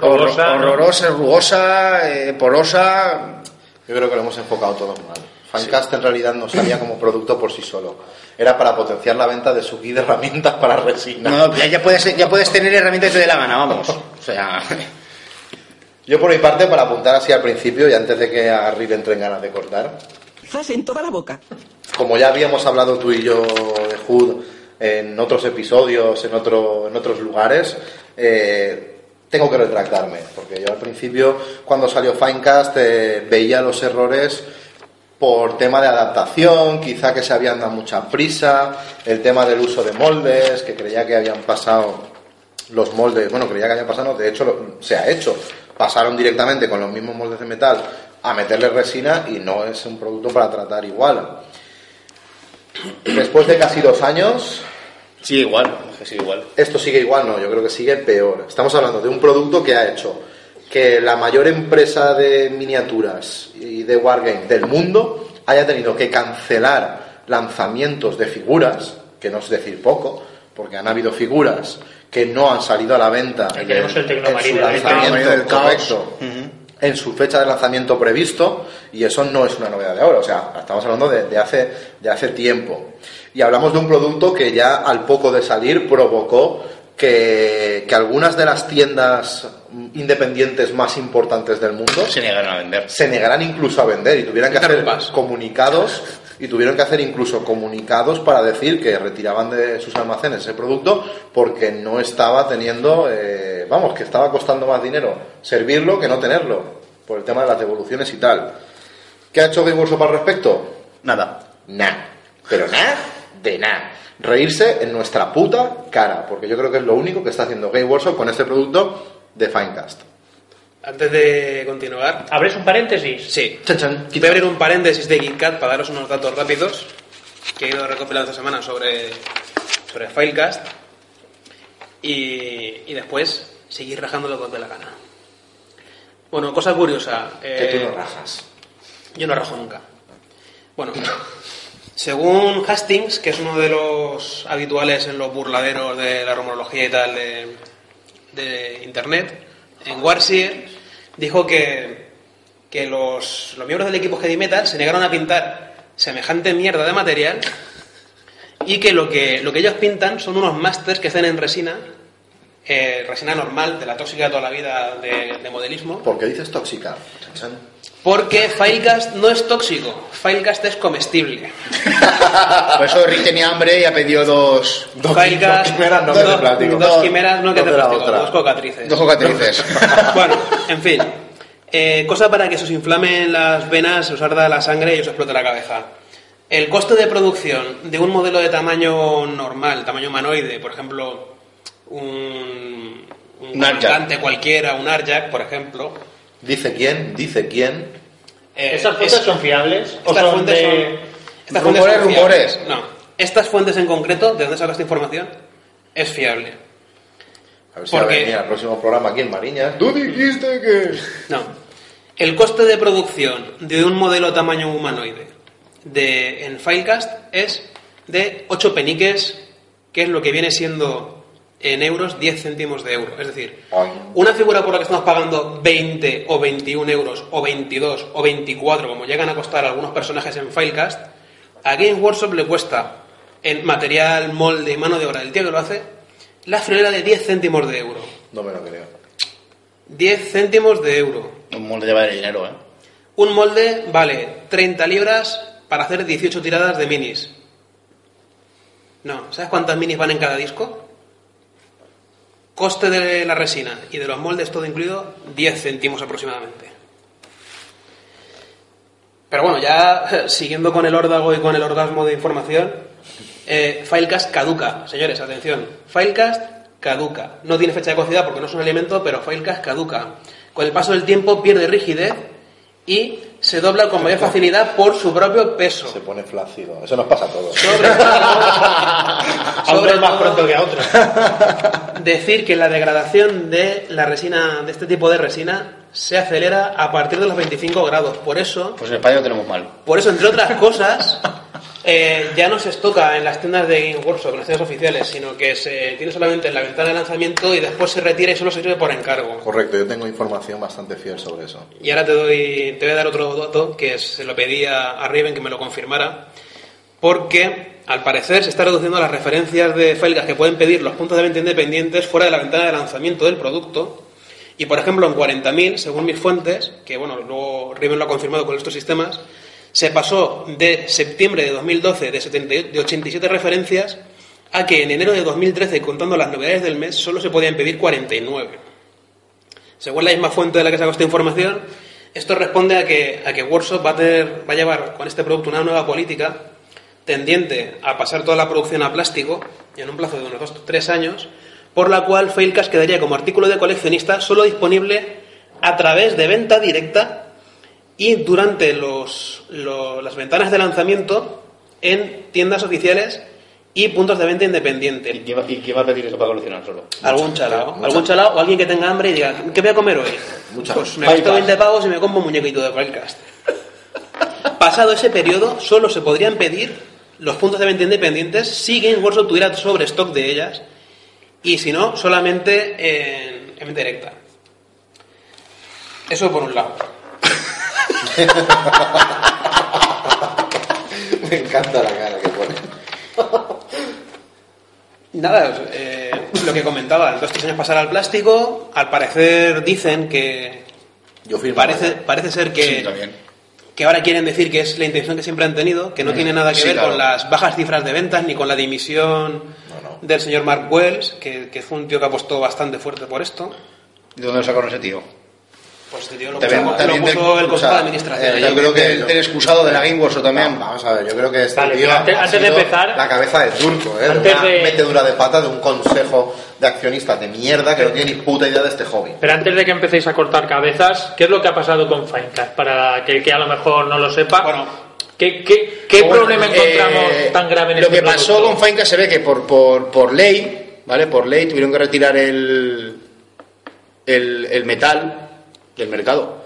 horror-
Rugosa, ¿no?
horrorosa, rugosa, eh, porosa.
Yo creo que lo hemos enfocado todos mal. Fancast en realidad no salía como producto por sí solo. Era para potenciar la venta de su kit de herramientas para resina.
No, ya, ya puedes, ya puedes tener herramientas que te dé la gana, vamos. O sea, [laughs]
Yo por mi parte, para apuntar así al principio y antes de que a Rick entre en ganas de cortar,
Zas en toda la boca.
como ya habíamos hablado tú y yo de Hood en otros episodios, en, otro, en otros lugares, eh, tengo que retractarme, porque yo al principio, cuando salió Finecast, eh, veía los errores por tema de adaptación, quizá que se habían dado mucha prisa, el tema del uso de moldes, que creía que habían pasado los moldes, bueno, creía que habían pasado, de hecho se ha hecho, pasaron directamente con los mismos moldes de metal a meterle resina y no es un producto para tratar igual. Después de casi dos años,
sí, igual, es que sí, igual.
esto sigue igual, no, yo creo que sigue peor. Estamos hablando de un producto que ha hecho que la mayor empresa de miniaturas y de wargame del mundo haya tenido que cancelar lanzamientos de figuras, que no es decir poco, porque han habido figuras que no han salido a la venta
Ahí tenemos el
en su
Tecnomarine del
lanzamiento
del caos.
correcto, en su fecha de lanzamiento previsto y eso no es una novedad de ahora, o sea, estamos hablando de, de hace, de hace tiempo. Y hablamos de un producto que ya al poco de salir provocó que, que algunas de las tiendas independientes más importantes del mundo
Se negaron a vender.
se negaran incluso a vender y tuvieran que hacer comunicados y tuvieron que hacer incluso comunicados para decir que retiraban de sus almacenes ese producto porque no estaba teniendo, eh, vamos, que estaba costando más dinero servirlo que no tenerlo por el tema de las devoluciones y tal. ¿Qué ha hecho Game Workshop al respecto?
Nada.
Nada. Pero nada de nada. Reírse en nuestra puta cara, porque yo creo que es lo único que está haciendo Game Workshop con este producto de Finecast.
Antes de continuar,
¿Abres un paréntesis?
sí,
Chan, chan,
voy a abrir un paréntesis de KitKat para daros unos datos rápidos que he ido recopilando esta semana sobre, sobre Filecast y, y después seguir rajándolo con de la gana. Bueno, cosa curiosa.
Que tú
eh,
no rajas.
Yo no rajo nunca. Bueno, según Hastings, que es uno de los habituales en los burladeros de la romología y tal de, de Internet, en Warseer, dijo que, que los, los miembros del equipo Heavy Metal se negaron a pintar semejante mierda de material y que lo que, lo que ellos pintan son unos masters que hacen en resina, eh, resina normal, de la tóxica de toda la vida de, de modelismo,
¿Por qué dices tóxica?
Porque Filecast no es tóxico, Filecast es comestible.
Por eso Rick tenía hambre y ha pedido dos,
Filecast,
dos quimeras, no que de
dos-
plástico.
dos quimeras, no que
Dos
de plástico, dos cocatrices.
dos cocatrices. [laughs]
Bueno, en fin. Eh, cosa para que se os inflamen las venas, se os arda la sangre y os explote la cabeza. El coste de producción de un modelo de tamaño normal, tamaño humanoide, por ejemplo, un, un
Un
cualquiera, un Arjak, por ejemplo.
Dice quién, dice quién.
eh,
¿Estas fuentes
es-
son fiables? ¿O
Estas
son
fuentes
de...
son. Estas
Rumores,
fuentes son fiables.
rumores.
No. Estas fuentes en concreto, ¿de dónde saca esta información? Es fiable.
A ver si
Porque-
va a venir al próximo programa aquí en Mariñas. Tú dijiste que...
No. El coste de producción de un modelo tamaño humanoide de, en Filecast es de 8 peniques, que es lo que viene siendo en euros 10 céntimos de euro. Es decir,
Ay.
una figura por la que estamos pagando 20 o 21 euros, o 22 o 24, como llegan a costar algunos personajes en Filecast, a Games Workshop le cuesta en material, molde y mano de obra del tío que lo hace, la friolera de 10 céntimos de euro.
No me lo creo.
10 céntimos de euro.
Un molde lleva de dinero, ¿eh?
Un molde vale 30 libras para hacer 18 tiradas de minis. No. ¿Sabes cuántas minis van en cada disco? Coste de la resina y de los moldes, todo incluido, 10 céntimos aproximadamente. Pero bueno, ya [laughs] siguiendo con el órdago y con el orgasmo de información, eh, Filecast caduca. Señores, atención. Filecast caduca. No tiene fecha de caducidad porque no es un alimento, pero Filecast caduca. Con el paso del tiempo pierde rigidez y se dobla con mayor facilidad por su propio peso.
Se pone flácido. Eso nos pasa a todos.
Sobre [laughs]
A unos más pronto que a otros. [laughs]
decir que la degradación de la resina, de este tipo de resina, se acelera a partir de los 25 grados. Por eso,
Pues en España lo tenemos mal.
por eso entre otras cosas, [laughs] eh, ya no se estoca en las tiendas de Game Workshop, en las tiendas oficiales, sino que se tiene solamente en la ventana de lanzamiento y después se retira y solo se sirve por encargo.
Correcto, yo tengo información bastante fiel sobre eso.
Y ahora te doy, te voy a dar otro dato que se lo pedí a, Raven que me lo confirmara, porque al parecer se está reduciendo las referencias de Filecast que pueden pedir los puntos de venta independientes fuera de la ventana de lanzamiento del producto. Y por ejemplo, en 40.000, según mis fuentes, que bueno, luego Raven lo ha confirmado con estos sistemas, se pasó de septiembre de 2012 de, 78 de 87 referencias a que en enero de 2013, contando las novedades del mes, solo se podían pedir 49. Según la misma fuente de la que sacó esta información, esto responde a que, a que Workshop va a, tener- va a llevar con este producto una nueva política tendiente a pasar toda la producción a plástico en un plazo de unos 2 tres años, por la cual Failcast quedaría como artículo de coleccionista solo disponible a través de venta directa y durante los, lo- las ventanas de lanzamiento en tiendas oficiales y puntos de venta independientes.
¿Y quién va, y quién va a pedir eso para coleccionar solo?
Algún chalao,
mucha-
algún chalao o alguien que tenga hambre y diga, ¿qué voy a comer hoy?
Mucha-
pues me gasto
Filecast.
20 pavos y me compro un muñequito de Filecast. Pasado ese periodo, solo se podrían pedir los puntos de venta independientes si Game Workshop tuviera sobre stock de ellas y si no, solamente en, en venta directa. Eso por un lado. [laughs]
Me encanta la cara que pone.
Nada, eh, lo que comentaba, en dos tres años pasar al plástico, al parecer dicen que
Yo firmo.
parece, parece ser que,
Sí, también.
que ahora quieren decir que es la intención que siempre han tenido, que no tiene nada que
Sí,
ver
claro.
con las bajas cifras de ventas ni con la dimisión
No, no.
del señor Mark Wells, que, que fue un tío que apostó bastante fuerte por esto.
¿De dónde lo sacaron ese tío?
Pues este tío lo
También-
puso,
también
lo
del-
puso el
o
Consejo
sea,
de Administración.
eh, yo creo que-
El, el excusado de la Game Workshop también.
Vamos a ver, yo creo que este
Vale,
tío
antes-
ha
antes de
sido
empezar-
la cabeza de turco, ¿eh?
Antes
de una
de-
metedura de pata de un consejo de accionistas de mierda que no tiene ni puta idea de este hobby.
Pero antes de que empecéis a cortar cabezas, ¿qué es lo que ha pasado con Finecast? Para que que a lo mejor no lo sepa,
Bueno,
¿qué, qué, qué
Bueno,
problema
eh,
encontramos tan grave en
Lo
este
que pasó
producto?
con Finca se ve que por, por, por ley, ¿vale? Por ley tuvieron que retirar el, el, el metal del mercado.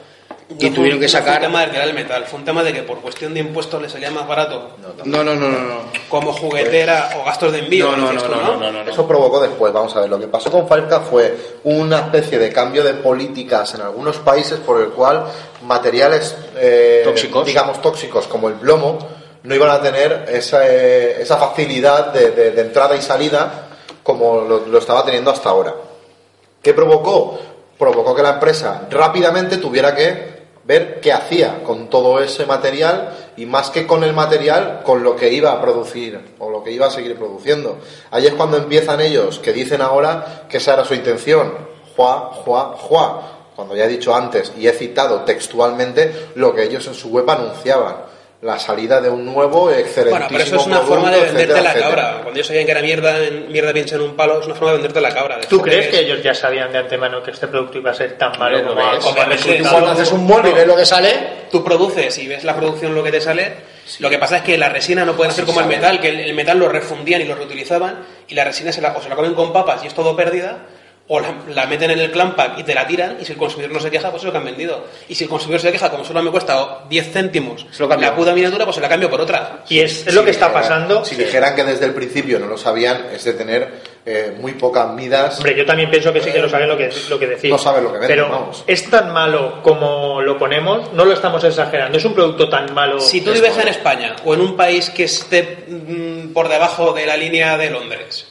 no
y tuvieron que
no fue
sacar.
un tema del que era el metal, fue un tema de que por cuestión de impuestos le salía más barato
No, no, no, no, no.
como juguetera o gastos de envío.
No, no, no,
tú,
no, no, no, no.
Eso provocó después, vamos a ver, lo que pasó con Falca fue una especie de cambio de políticas en algunos países por el cual materiales eh,
Tóxicos.
digamos tóxicos como el plomo no iban a tener esa, eh, esa facilidad de, de- de entrada y salida como lo, lo estaba teniendo hasta ahora. ¿Qué provocó? Provocó que la empresa rápidamente tuviera que ver qué hacía con todo ese material y más que con el material, con lo que iba a producir o lo que iba a seguir produciendo. Ahí es cuando empiezan ellos, que dicen ahora que esa era su intención. Juá, juá, juá. Cuando ya he dicho antes y he citado textualmente lo que ellos en su web anunciaban. La salida de un nuevo excelentísimo
Bueno, pero eso es una
producto,
forma de venderte
etcétera,
la
etcétera.
cabra. Cuando ellos sabían que era mierda, en- mierda pincha en un palo, es una forma de venderte la cabra.
¿Tú crees que ellos ya sabían de antemano que este producto iba a ser tan malo
Hombre,
como,
ves.
como
sí?
Cuando haces un molde y ves lo que sale,
tú produces y ves la producción lo que te sale, lo que pasa es que la resina no puede ser como el metal, que el, el metal lo refundían y lo reutilizaban y la resina se la, o se la comen con papas y es todo pérdida, o la, la meten en el clampack y te la tiran y si el consumidor no se queja, pues es lo que han vendido. Y si el consumidor se queja, como solo me cuesta 10 céntimos
Se lo cambio.
la puta miniatura, pues se la cambio por otra.
Y es, es lo que está pasando.
Si dijeran que desde el principio no lo sabían, es de tener eh, muy pocas midas.
Hombre, yo también pienso que sí que lo saben lo que, lo que decís.
No saben lo que venden,
Pero
vamos.
es tan malo como lo ponemos, no lo estamos exagerando. Es un producto tan malo.
Si tú
Es
vives en. España o en un país que esté mm, por debajo de la línea de Londres,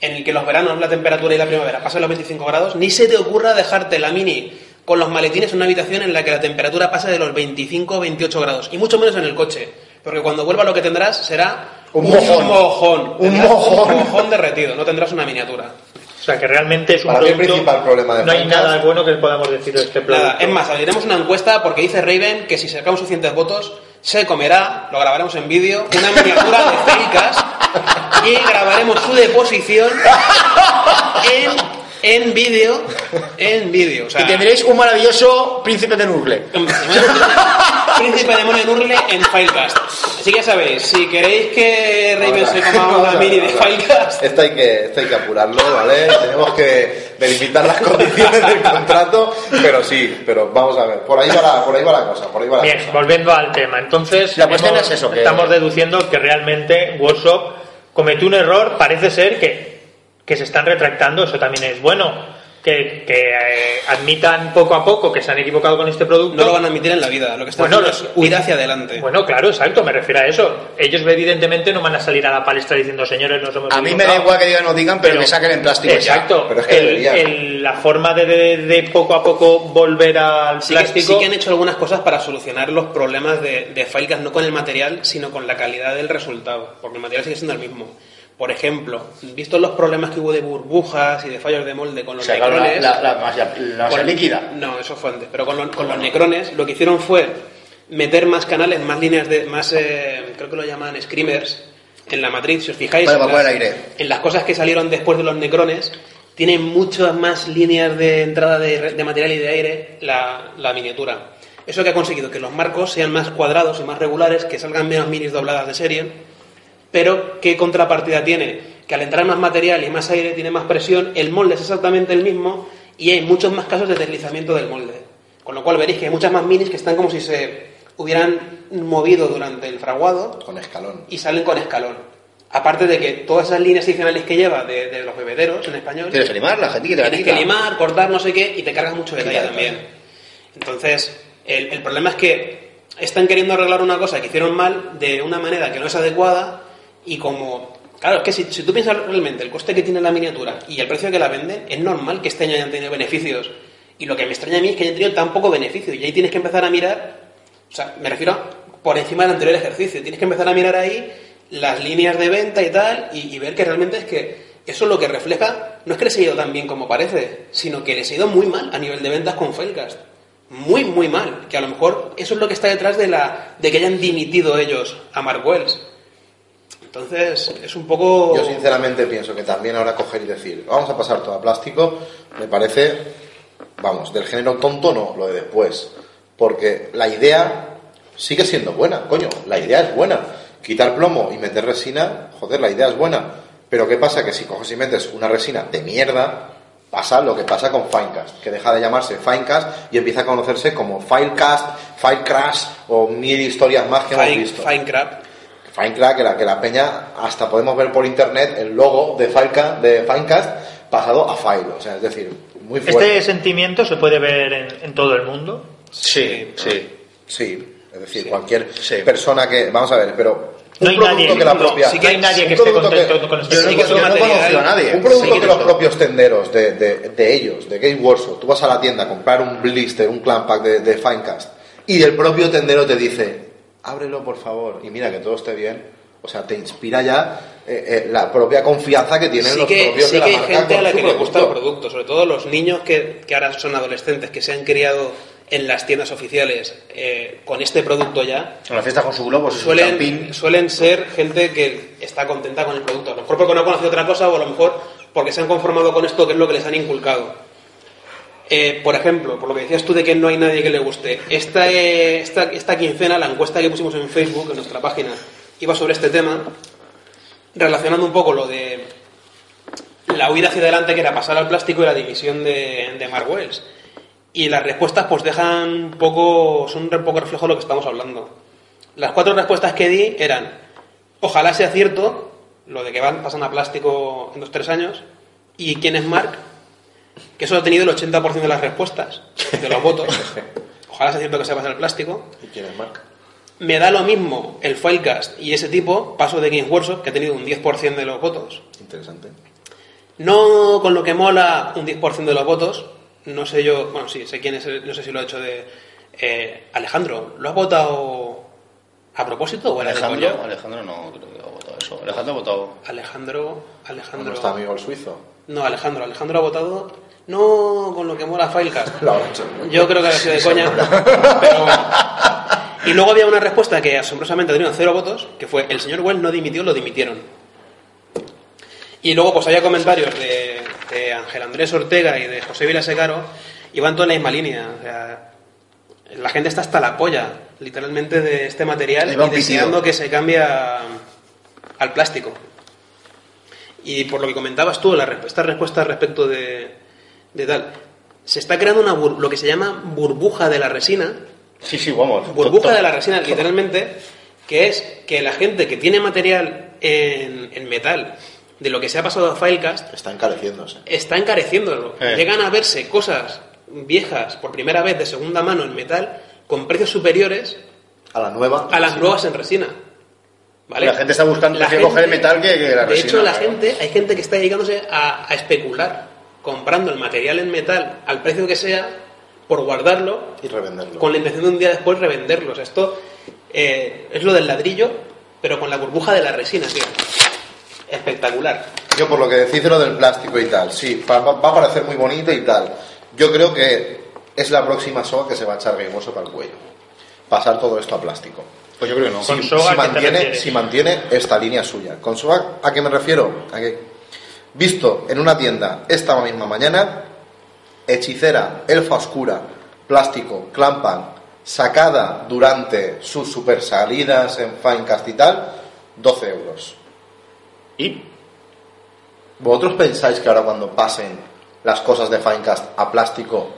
en el que los veranos, la temperatura y la primavera pasan los 25 grados, ni se te ocurra dejarte la mini con los maletines en una habitación en la que la temperatura pasa de los 25 o 28 grados, y mucho menos en el coche, porque cuando vuelva lo que tendrás será
Un
mojón.
mojón.
Un
mojón.
Un mojón derretido, no tendrás una miniatura.
O sea, que realmente es un
Para el principal problema de
no hay
Finecast-
nada bueno que podamos decir de este.
Nada, es más, abriremos una encuesta porque dice Raven que si sacamos suficientes votos, se comerá, lo grabaremos en vídeo, una miniatura de Felicas y grabaremos su deposición en, en vídeo, en vídeo. O sea,
Y tendréis un maravilloso príncipe de Nurgle.
Príncipe demonio de Nurgle en Filecast. Así que ya sabéis, si queréis que Raven se coma una mini de. Filecast,
Esto hay que, esto hay que apurarlo, ¿vale? Tenemos que delimitar las condiciones del contrato, pero sí, pero vamos a ver, por ahí va la, por ahí va la cosa, por ahí va la
Bien,
cosa.
volviendo al tema. Entonces,
La cuestión
hemos-
es eso, que-
estamos deduciendo que realmente Workshop cometió un error. Parece ser que, que se están retractando. Eso también es bueno. Que, que, eh, admitan poco a poco que se han equivocado con este producto.
no lo van a admitir en la vida. Lo que están
Bueno,
haciendo
los-
es huir hacia adelante.
Bueno, claro, exacto, me refiero a eso. Ellos evidentemente no van a salir a la palestra diciendo, señores, nos hemos
A mí me da
equivocado".
igual que digan o digan, pero, que saquen en plástico. ya.
Exacto,
Pero es que
El- la forma de, de- de poco a poco volver al
Sí que,
plástico.
sí que han hecho algunas cosas para solucionar los problemas de, de no con el material, sino con la calidad del resultado, porque el material sigue siendo el mismo. Por ejemplo, visto los problemas que hubo de burbujas y de fallos de molde con
O
los
sea, claro, la,
necrones...
la, la masa, la masa
con-
líquida.
No, eso fue antes, pero con, lo- con los necrones lo que hicieron fue meter más canales, más líneas de... más eh, creo que lo llaman screamers en la matriz, si os fijáis...
Para
en
evacuar
las-
el aire.
en las cosas que salieron después de los necrones, tiene muchas más líneas de entrada de, de material y de aire la, la miniatura. Eso que ha conseguido que los marcos sean más cuadrados y más regulares, que salgan menos minis dobladas de serie, pero ¿qué contrapartida tiene? Que al entrar más material y más aire tiene más presión, el molde es exactamente el mismo y hay muchos más casos de deslizamiento del molde. Con lo cual veréis que hay muchas más minis que están como si se hubieran movido durante el fraguado
Con escalón.
y salen con escalón. Aparte de que todas esas líneas adicionales que lleva de, de los bebederos en español,
Tienes que limar, la gente que te la
tienes que limar, cortar, no sé qué, y te cargas mucho detalle también. Entonces, el, el problema es que están queriendo arreglar una cosa que hicieron mal de una manera que no es adecuada y como... Claro, es que si, si tú piensas realmente el coste que tiene la miniatura y el precio que la venden, es normal que este año hayan tenido beneficios. Y lo que me extraña a mí es que hayan tenido tan poco beneficio. Y ahí tienes que empezar a mirar, o sea, me refiero por encima del anterior ejercicio, tienes que empezar a mirar ahí las líneas de venta y tal, y, ver que realmente es que eso lo que refleja no es que les haya ido tan bien como parece, sino que les ha ido muy mal a nivel de ventas con Filecast. Muy, muy mal. Que a lo mejor eso es lo que está detrás de, la, de que hayan dimitido ellos a Mark Wells. Entonces, es un poco...
Yo sinceramente pienso que también ahora coger y decir, vamos a pasar todo a plástico, me parece, vamos, del género tonto no, lo de después. Porque la idea sigue siendo buena, coño, la idea es buena. Quitar plomo y meter resina, joder, la idea es buena. Pero ¿qué pasa? Que si coges y metes una resina de mierda, pasa lo que pasa con Finecast, que deja de llamarse Finecast y empieza a conocerse como Filecast, Filecrash o mil historias más que hemos
Fine,
visto.
Finecraft.
Finecraft, que la, que la peña, hasta podemos ver por internet el logo de, Filecast, de Finecast pasado a File, o sea, es decir, muy fuerte.
Este sentimiento se puede ver en, en todo el mundo.
Sí, sí.
Sí, es decir, cualquier persona que, vamos a ver, pero un
No hay
producto
nadie,
que la
no,
propia,
sí que hay nadie que esté contento con este
no
Sí que material-
a nadie.
Un producto
Sí que
los propios tenderos de, de, de ellos, de Game Workshop, tú vas a la tienda a comprar un blister, un clan pack de, de Finecast y el propio tendero te dice, ábrelo por favor y mira que todo esté bien. O sea, te inspira ya eh, eh, la propia confianza que tienen
sí
los
que,
propios
sí
de la
que hay
marca
gente a la que le gusta el
producto.
sobre todo los niños que, que ahora son adolescentes, que se han criado en las tiendas oficiales eh, con este producto ya,
En la fiesta con su globo, su
suelen, suelen ser gente que está contenta con el producto. A lo mejor porque no conoce otra cosa o a lo mejor porque se han conformado con esto que es lo que les han inculcado. Eh, por ejemplo, por lo que decías tú de que no hay nadie que le guste, esta, eh, esta, esta quincena, la encuesta que pusimos en Facebook, en nuestra página, iba sobre este tema, relacionando un poco lo de la huida hacia adelante que era pasar al plástico y la división de, de Mark Wells. Y las respuestas pues dejan un poco, son un poco reflejo de lo que estamos hablando. Las cuatro respuestas que di eran, ojalá sea cierto, lo de que van, pasan a plástico en dos tres años, y quién es Mark, que eso ha tenido el 80% de las respuestas, de los votos. [laughs] Ojalá sea cierto que se pasa al plástico.
¿Y quién es Mark?
Me da lo mismo el Filecast y ese tipo, paso de Games Workshop, que ha tenido un 10% de los votos.
Interesante.
No con lo que mola un 10% de los votos, no sé yo, bueno, sí, sé quién es, el- no sé si lo ha hecho de... eh, Alejandro, ¿lo has votado ¿A propósito o
Alejandro? Alejandro no creo que ha votado eso. Alejandro ha votado.
Alejandro, Alejandro.
Nuestro amigo el suizo.
No, Alejandro. Alejandro ha votado no con lo que mola Filecast.
Hecho.
Yo creo que ha sido de coña. [laughs] pero... Y luego había una respuesta que asombrosamente ha tenido cero votos, que fue el señor Well no dimitió, lo dimitieron. Y luego pues había comentarios de, de Ángel Andrés Ortega y de José Vilasecaro, y van toda en la misma línea. O sea, la gente está hasta la polla, literalmente, de este material y deseando que se cambie a- al plástico. Y por lo que comentabas tú, la, re- esta respuesta respecto de, de tal, se está creando una bur- lo que se llama burbuja de la resina,
Sí, sí, vamos.
burbuja de la resina literalmente, que es que la gente que tiene material en, en metal de lo que se ha pasado a Filecast
Está encareciéndose.
está encareciéndolo.
Eh.
Llegan a verse cosas viejas por primera vez de segunda mano en metal con precios superiores
A la nueva.
a las nuevas en resina. ¿Vale?
La gente está buscando
La
prefiere coger el
gente-
metal que, que la
De
resina.
hecho, la
claro.
gente, hay gente que está dedicándose a, a especular, comprando el material en metal al precio que sea, por guardarlo,
Y revenderlo.
con la intención de un día después revenderlo. O sea, esto eh, es lo del ladrillo, pero con la burbuja de la resina, tío. Espectacular.
Yo por lo que decís de lo del plástico y tal, sí, va, a parecer muy bonito y tal. Yo creo que es la próxima soga que se va a echar Game Workshop al cuello. Pasar todo esto a plástico.
Pues yo creo que no.
Si,
soga,
si
¿a qué te
mantiene,
refieres?
si mantiene esta línea suya. ¿Con soga a qué me refiero? A que, visto en una tienda esta misma mañana, hechicera, elfa oscura, plástico, clampan, sacada durante sus super salidas en Finecast y tal, 12 euros.
¿Y?
¿Vosotros pensáis que ahora cuando pasen las cosas de Finecast a plástico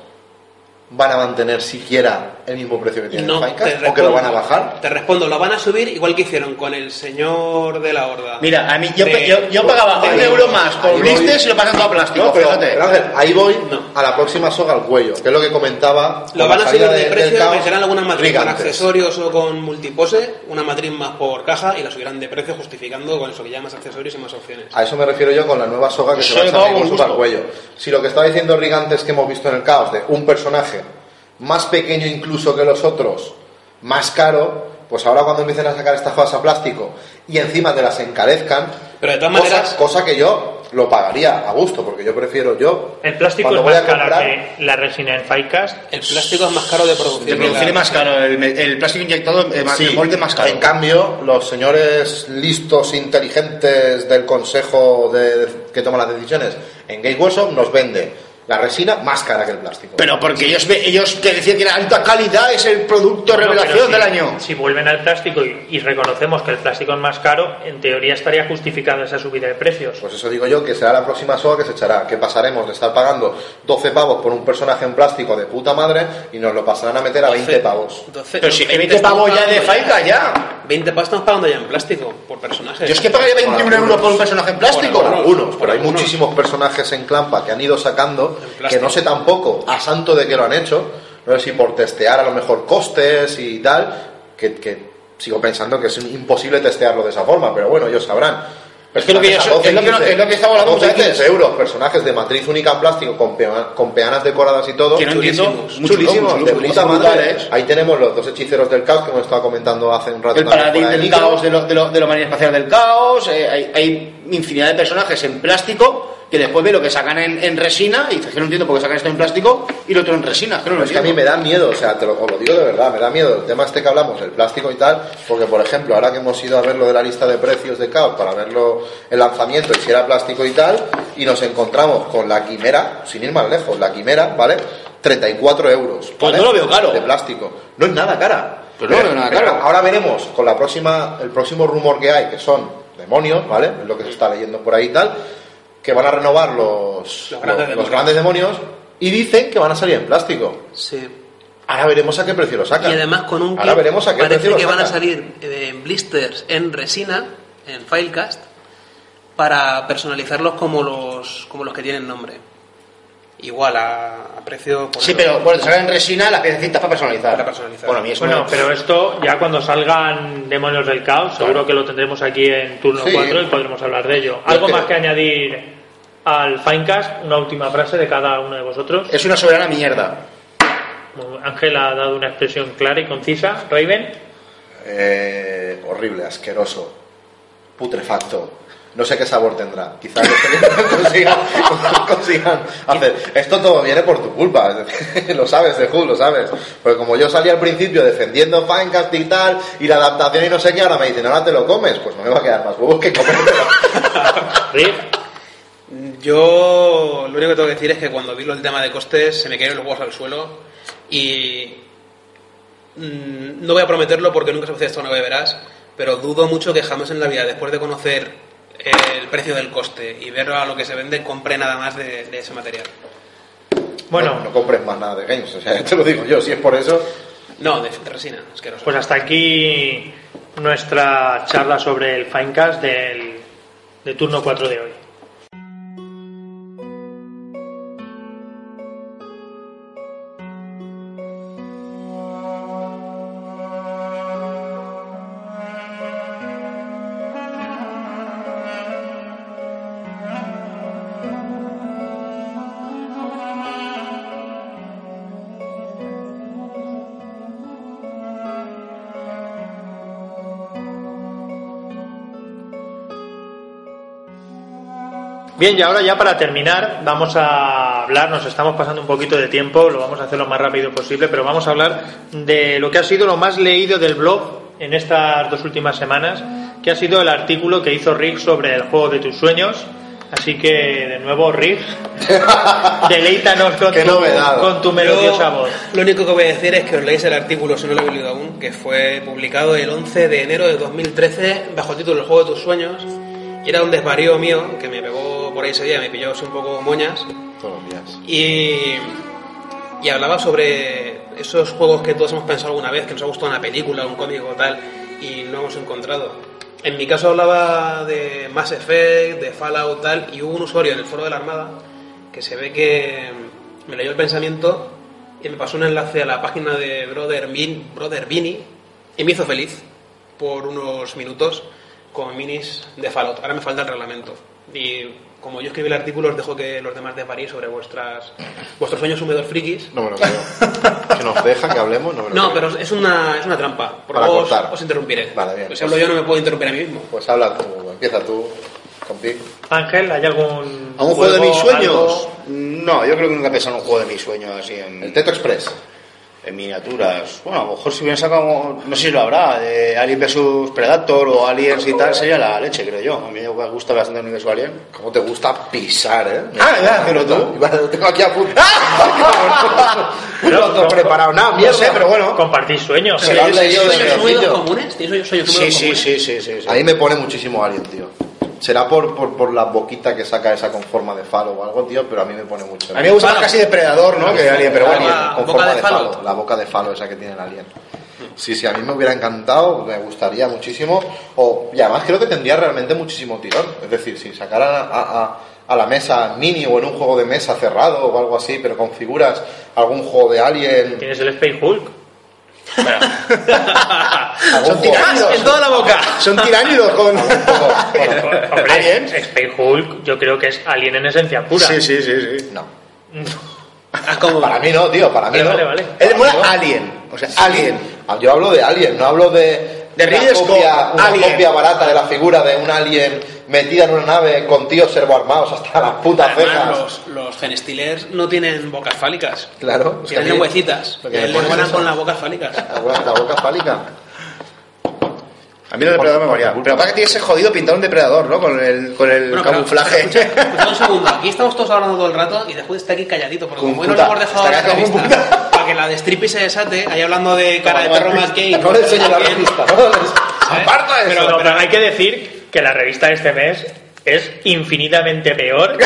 van a mantener siquiera el mismo precio que tienen
No,
en? ¿O que lo van a bajar?
Te respondo, lo van a subir igual que hicieron con el señor de la horda.
Mira, a mí yo,
De-
yo, yo pagaba
de-
un euro más por
voy.
blisters y lo pasan todo a plástico.
No, pero,
fíjate.
pero, Ángel, ahí voy
No.
a la próxima soga al cuello, que es lo que comentaba.
Lo van a subir de,
del
precio, meterán alguna matriz con accesorios o con multipose, una matriz más por caja y la subirán de precio justificando con eso que ya más accesorios y más opciones.
A eso me refiero yo con la nueva soga que se va a echar al cuello. Si lo que estaba diciendo Rick antes que hemos visto en el caos de un personaje más pequeño incluso que los otros, más caro, pues ahora cuando empiecen a sacar estas cosas a plástico y encima te las encarezcan,
Pero de todas
cosa,
maneras-
cosa que yo lo pagaría a gusto, porque yo prefiero yo
El plástico es
voy
más
comprar,
que la resina en Filecast.
El plástico es más caro de
De
producir.
producción es más caro, el, el plástico inyectado es más,
Sí,
el molde más caro.
En cambio, los señores listos, inteligentes del consejo de, de- que toma las decisiones en Workshop nos vende la resina más cara que el plástico.
Pero porque ellos, ve- ellos que decían que era alta calidad es el producto
Bueno,
revelación
si-
del año.
Si vuelven al plástico y, y reconocemos que el plástico es más caro, en teoría estaría justificada esa subida de precios.
Pues eso digo yo, que será la próxima soga que se echará, que pasaremos de estar pagando 12 pavos por un personaje en plástico de puta madre y nos lo pasarán a meter a 20 pavos.
12,
Pero si
20
20
estamos
pavos ya de Faika ya.
20 pavos estamos pagando ya en plástico por personaje.
Yo es que pagaría 21
algunos.
euros por un personaje en plástico.
Por algunos, pero hay
algunos.
muchísimos personajes en Clampa que han ido sacando que no sé tampoco a santo de que lo han hecho, no sé si por testear a lo mejor costes y tal, que, que sigo pensando que es imposible testearlo de esa forma, pero bueno, ellos sabrán.
Es que lo que yo-
Personajes a
es lo que no-
15,
es lo que estaba hablando
12,
muchas veces.
15 euros, personajes de matriz única en plástico con, pea- con peanas decoradas y todo.
Que no.
Chulísimos.
Chulísimos, de puta madre. Ahí tenemos los dos hechiceros del caos que hemos estado comentando hace un rato.
El paladín del caos, de, lo, de, lo, de la espacial del caos. eh, hay, hay infinidad de personajes en plástico que después ve lo que sacan en, en resina y dices que no entiendo por qué sacan esto en plástico y lo otro en resina. Es que no lo
es que a mí me da miedo, o sea, te lo, os lo digo de verdad, me da miedo el tema este que hablamos, el plástico y tal, porque por ejemplo, ahora que hemos ido a ver lo de la lista de precios de Caos para verlo el lanzamiento y si era plástico y tal, y nos encontramos con la quimera, sin ir más lejos, la quimera, ¿vale? 34 euros.
Pues
¿vale?
no lo veo caro.
De plástico. No es nada cara.
Pues no lo veo nada caro.
Ahora veremos con la próxima, el próximo rumor que hay, que son demonios, ¿vale? Es lo que se está leyendo por ahí y tal, que van a renovar los,
Los grandes
los- los
demonios.
grandes demonios y dicen que van a salir en plástico.
Sí.
Ahora veremos a qué precio lo sacan.
Y además con un
Ahora veremos a qué
parece
precio lo
que van a salir eh, en blisters en resina, en Filecast, para personalizarlos como los como los que tienen nombre. Igual a, a precio... por
Sí, pero bueno, te sacan en resina las piecitas para personalizar.
Para personalizar.
Bueno, a mí eso
Bueno, pero esto ya cuando salgan Demonios del Caos, seguro que lo tendremos aquí en turno
Sí.
4 y podremos hablar de ello. ¿Algo más que añadir al Finecast? Una última frase de cada uno de vosotros.
es una soberana mierda.
Ángel ha dado una expresión clara y concisa. Raven,
eh, horrible, asqueroso, putrefacto. No sé qué sabor tendrá. Quizás [laughs] los consigan, consigan hacer. Esto todo viene por tu culpa. [laughs] lo sabes, de lo sabes. Porque como yo salí al principio defendiendo Finecast y tal, y la adaptación y no sé qué, ahora me dicen, ahora te lo comes. Pues no me va a quedar más huevos que comértelo. [laughs]
Yo lo único que tengo que decir es que cuando vi el tema de costes se me cayeron los huevos al suelo y mm, no voy a prometerlo porque nunca se hace esto, no me verás, pero dudo mucho que jamás en la vida, después de conocer el precio del coste y ver a lo que se vende, compre nada más de, de ese material.
Bueno.
no compres más nada de games. O sea, [laughs] ya te lo digo yo. Si es por eso,
No, de, de resina, asqueroso.
Pues hasta aquí nuestra charla sobre el Finecast del, de turno 4 de hoy. Bien, y ahora ya para terminar vamos a hablar, nos estamos pasando un poquito de tiempo, lo vamos a hacer lo más rápido posible, pero vamos a hablar de lo que ha sido lo más leído del blog en estas dos últimas semanas, que ha sido el artículo que hizo Rick sobre el juego de tus sueños. Así que, de nuevo, Rick, [laughs] deleítanos con, tu, con tu melodiosa
Yo
voz.
Lo único que voy a decir es que os leáis el artículo, si no lo habéis leído aún, que fue publicado el 11 de enero de 2013 bajo el título El juego de tus sueños. Y era un desvarío mío que me pegó por ahí ese día, me pilló así un poco moñas.
todos los días.
Y, y hablaba sobre esos juegos que todos hemos pensado alguna vez, que nos ha gustado una película, un cómic o tal, y no hemos encontrado. En mi caso hablaba de Mass Effect, de Fallout tal, y hubo un usuario en el foro de la Armada que se ve que me leyó el pensamiento y me pasó un enlace a la página de Brother, Min, Brother Vini y me hizo feliz por unos minutos con minis de Fallout. Ahora me falta el reglamento. Y como yo escribí el artículo, os dejo que los demás desvaríen sobre vuestras, vuestros sueños húmedos frikis.
No me lo creo. que nos deja que hablemos, no me lo
No,
creo.
pero es una, es una trampa. Por
Para
luego os,
cortar.
os interrumpiré.
Vale, bien.
Pues si hablo yo no me puedo interrumpir a mí mismo.
Pues habla tú, empieza tú, compi.
Ángel, ¿hay algún.
¿A un juego de mis sueños?
algo?
No, yo creo que nunca he pensado en un juego de mis sueños así en,
El Teto Express.
En miniaturas. Bueno, a lo mejor si hubieran sacado, no sé si lo habrá, de Alien vs Predator o Aliens y tal, sería la leche, creo yo. A mí me gusta bastante el universo Alien.
¿Cómo te gusta pisar, eh?
Ah, ya, pero tú.
Lo tengo aquí apuntado. [laughs] No lo tengo preparado nada,
No
mierda.
sé, pero bueno.
Compartís sueños.
Se lo has leído de
¿Tienes sueños
reojillo.
comunes? ¿Tienes sueños
Sí, sí,
comunes?
sí, sí, sí.
A mí me pone muchísimo Alien, tío. Será por, por, por la boquita que saca esa con forma de falo o algo, tío, pero a mí me pone mucho.
A mí me gusta más casi Depredador, ¿no? Que Alien, pero bueno.
Alien.
con
boca
forma
de
de
falo.
falo, la boca de falo esa que tiene el alien. Sí, sí, a mí me hubiera encantado, me gustaría muchísimo, o, y además creo que tendría realmente muchísimo tirón. Es decir, si sacaran a, a- a la mesa mini o en un juego de mesa cerrado o algo así, pero con figuras, algún juego de alien.
Tienes el Space Hulk. [laughs]
Son tiránidos.
En toda la boca.
Son tiránidos con...
Hombre,
¿Alien?
Space Hulk, yo creo que es Alien en esencia pura.
Sí, sí, sí, sí.
no.
¿cómo?
Para mí no, tío, para mí
Vale,
no.
vale, vale.
No.
Alien. O sea,
Sí,
Alien.
ah, Yo hablo de Alien, no hablo de,
De
una,
Ridley Scott,
copia, una
Alien.
copia barata de la figura de un alien metida en una nave con tíos servoarmados hasta las putas cejas.
Además, los, los genestealers no tienen bocas fálicas.
Claro,
Tienen
mí-
lengüecitas.
lo que me
Les
pone es
buenan
eso.
con las bocas fálicas. [laughs]
La boca fálica.
A mí el depredador me moría. Pero aparte que tiene ese jodido pintar un depredador, ¿no? Con el, con el
Bueno,
camuflaje.
pero escucha, escucha [laughs] un segundo. Aquí estamos todos hablando todo el rato y después está aquí calladito. Porque
Como
no hemos dejado la
como
revista [laughs] para que la de Strippy se desate, ahí hablando de cara de perro McCain. [laughs]
No le enseño la revista. Aparta eso.
Pero, pero hay que decir que la revista de este mes es infinitamente peor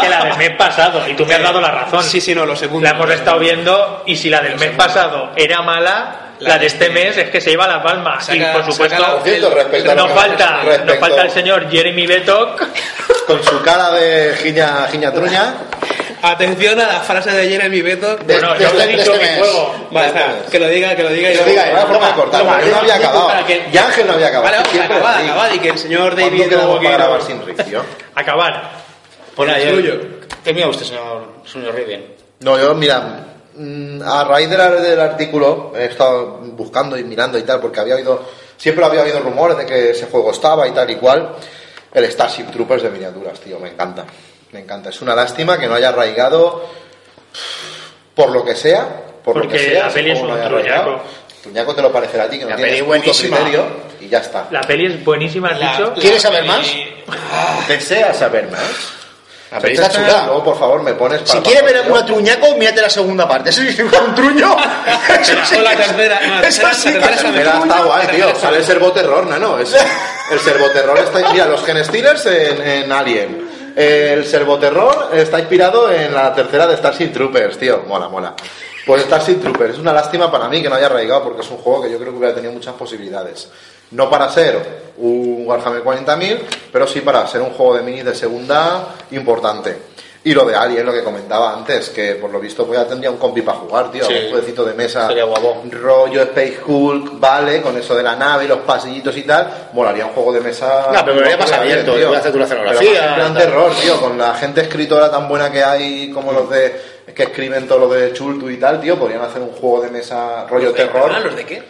que la del mes pasado. Y tú me has dado la razón.
Sí, sí, no, lo segundo.
La hemos estado viendo y si la del mes pasado era mala, la de este mes es que se iba la palma. Y
Saca-
por supuesto,
la-
Por cierto, respecto
nos falta, nos falta el señor Jeremy Betok.
Con su cara de giña, giña truña.
Atención a la frase de Jeremy Beto.
Bueno, yo os he dicho mi juego.
Vale, espera, que lo diga, que lo diga. y
Que lo diga, forma de cortar.
Toma,
Yo no había acabado.
que-
Y Ángel no había acabado.
Vale, vamos, acabad, y que el señor
¿Cuándo
David luego
para grabar sin Rick, tío?
Acabar.
Suyo.
el... ¿Qué mira usted, señor, señor Riven?
No, yo, mira, a raíz de la- del artículo he estado buscando y mirando y tal, porque había oído, siempre había oído rumores de que ese juego estaba y tal y cual. El Starship Troopers de miniaturas, tío, me encanta. Me encanta. Es una lástima que no haya arraigado por lo que sea. Por lo
Porque
que sea,
la peli es un truñaco.
Truñaco te lo parecerá a ti, que no
La
tienes
peli
puto
buenísima.
criterio y ya está.
La peli es buenísima, has dicho.
¿Quieres saber más?
¿Deseas saber más?
La peli está chula.
Luego, por favor, me pones
Si
para
quieres ver una truñaco, mírate la segunda parte. Eso sí, un truño. [laughs]
O la tercera, no, la tercera-
sí,
la tercera es
está guay, tío. Sale el servoterror, ¿no? no es, el servoterror está... Mira, los Gen Stealers en, en Alien. El servoterror está inspirado en la tercera de Starship Troopers, tío. Mola, mola. Pues Starship Troopers es una lástima para mí que no haya arraigado porque es un juego que yo creo que hubiera tenido muchas posibilidades. No para ser un Warhammer 40.000, pero sí para ser un juego de minis de segunda importante. Y lo de Alien, lo que comentaba antes, que por lo visto pues ya tendría un compi para jugar, tío.
Sí.
Un jueguecito de mesa
Sería guapo.
rollo Space Hulk, vale, con eso de la nave y los pasillitos y tal, molaría un juego de mesa.
No, pero molaría más
Tío.
abierto,
Pero
voy a hacer
más
escenografía, tal.
terror, tío, con la gente escritora tan buena que hay, como los de que escriben todo lo de Chultu y tal, tío, podrían hacer un juego de mesa rollo terror.
¿Ah, ¿Los de qué?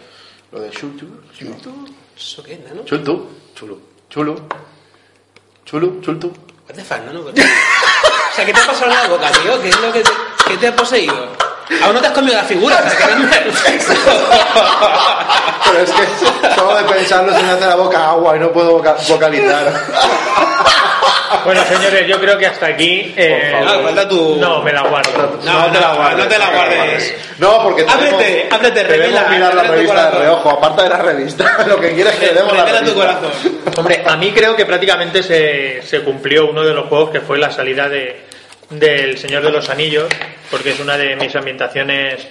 Lo de Chultu, Chultu,
¿Eso qué, no?
Chultu, Chulu, Chulu, Chulu, Chultu.
What the fuck, no, no, [laughs] o sea, ¿qué te ha pasado en la boca, tío? ¿Qué es lo que te, qué te ha poseído? Aún no te has comido la figura, [laughs]
Pero es que solo de pensarlo se me hace la boca agua y no puedo voca- vocalizar. [laughs]
Bueno, señores, yo creo que hasta aquí. eh,
Por favor. falta tu-
No, me la guardo.
No, no, no te la guardes.
No, porque tenemos,
Ábrete, ábrete, revela,
mirar la revista de reojo, aparte de la revista, [laughs] lo que quieres es que demos la
Revela tu
revista.
corazón.
Hombre, a mí creo que prácticamente se, se cumplió uno de los juegos que fue la salida de del Señor de los Anillos, porque es una de mis ambientaciones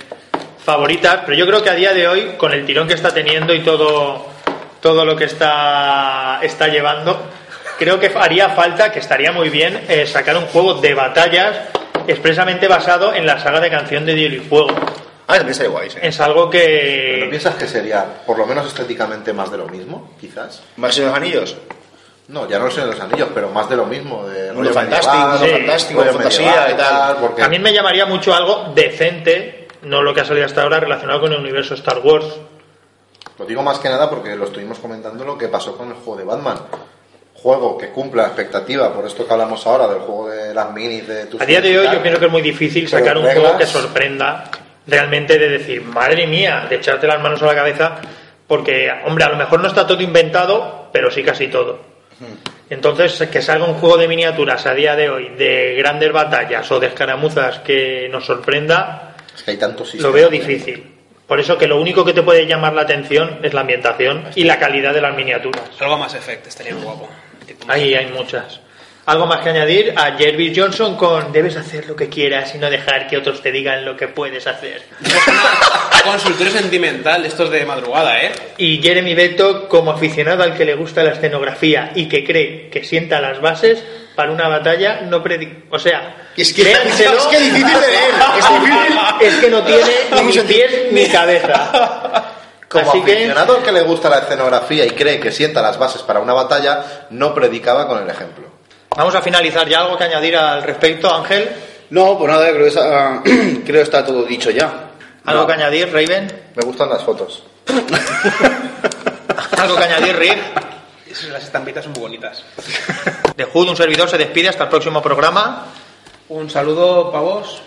favoritas, pero yo creo que a día de hoy, con el tirón que está teniendo y todo, todo lo que está, está llevando, creo que haría falta, que estaría muy bien, eh, sacar un juego de batallas expresamente basado en la saga de Canción de Hielo y Fuego.
Ah, sería guay, sí.
Es algo
¿No
que...
piensas que sería, por lo menos estéticamente, más de lo mismo, quizás?
¿Más en los anillos?
No, ya no sé de los anillos, pero más de lo mismo. De rollo
fantástico,
medieval, sí,
fantástico, fantasía
medieval
y tal.
porque
También me llamaría mucho algo decente, no lo que ha salido hasta ahora, relacionado con el universo Star Wars.
Lo digo más que nada porque lo estuvimos comentando lo que pasó con el juego de Batman. Juego que cumpla la expectativa, por esto que hablamos ahora del juego de las minis de tus
A día de hoy yo pienso que es muy difícil sacar un
reglas-
juego que sorprenda realmente de decir, madre mía, de echarte las manos a la cabeza, porque, hombre, a lo mejor no está todo inventado, pero sí casi todo. Entonces, que salga un juego de miniaturas a día de hoy, de grandes batallas o de escaramuzas que nos sorprenda,
Es que hay tantos
lo veo difícil. Por eso que lo único que te puede llamar la atención es la ambientación y la calidad de las miniaturas.
Algo más efecto, estaría muy guapo.
Ahí hay muchas. ¿Algo más que añadir? A Jervis Johnson con debes hacer lo que quieras y no dejar que otros te digan lo que puedes hacer. [laughs]
Consultorio sentimental, estos de madrugada, ¿eh?
Y Jeremy Beto como aficionado al que le gusta la escenografía y que cree que sienta las bases para una batalla no predi... O sea,
Es que,
créanselo.
es que difícil de leer. Es difícil.
es que no tiene [laughs] ni pies ni cabeza.
Como
Así que
aficionado al que le gusta la escenografía y cree que sienta las bases para una batalla, no predicaba con el ejemplo.
vamos a finalizar ya algo que añadir al respecto, Ángel.
No, pues nada, creo que está, [clears throat] creo que está todo dicho ya.
¿Algo
No.
que añadir, Raven?
Me gustan las fotos. [laughs]
¿Algo que añadir, Rick?
Esas- Las estampitas son muy bonitas.
De Hood, un servidor se despide hasta el próximo programa.
Un saludo para vos.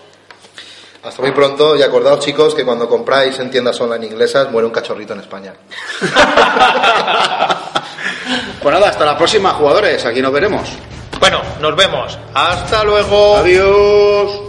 Hasta muy pronto y acordaos chicos que cuando compráis en tiendas online inglesas muere un cachorrito en España. [laughs]
Pues nada, hasta la próxima, jugadores. Aquí nos veremos.
Bueno, nos vemos. Hasta luego.
Adiós.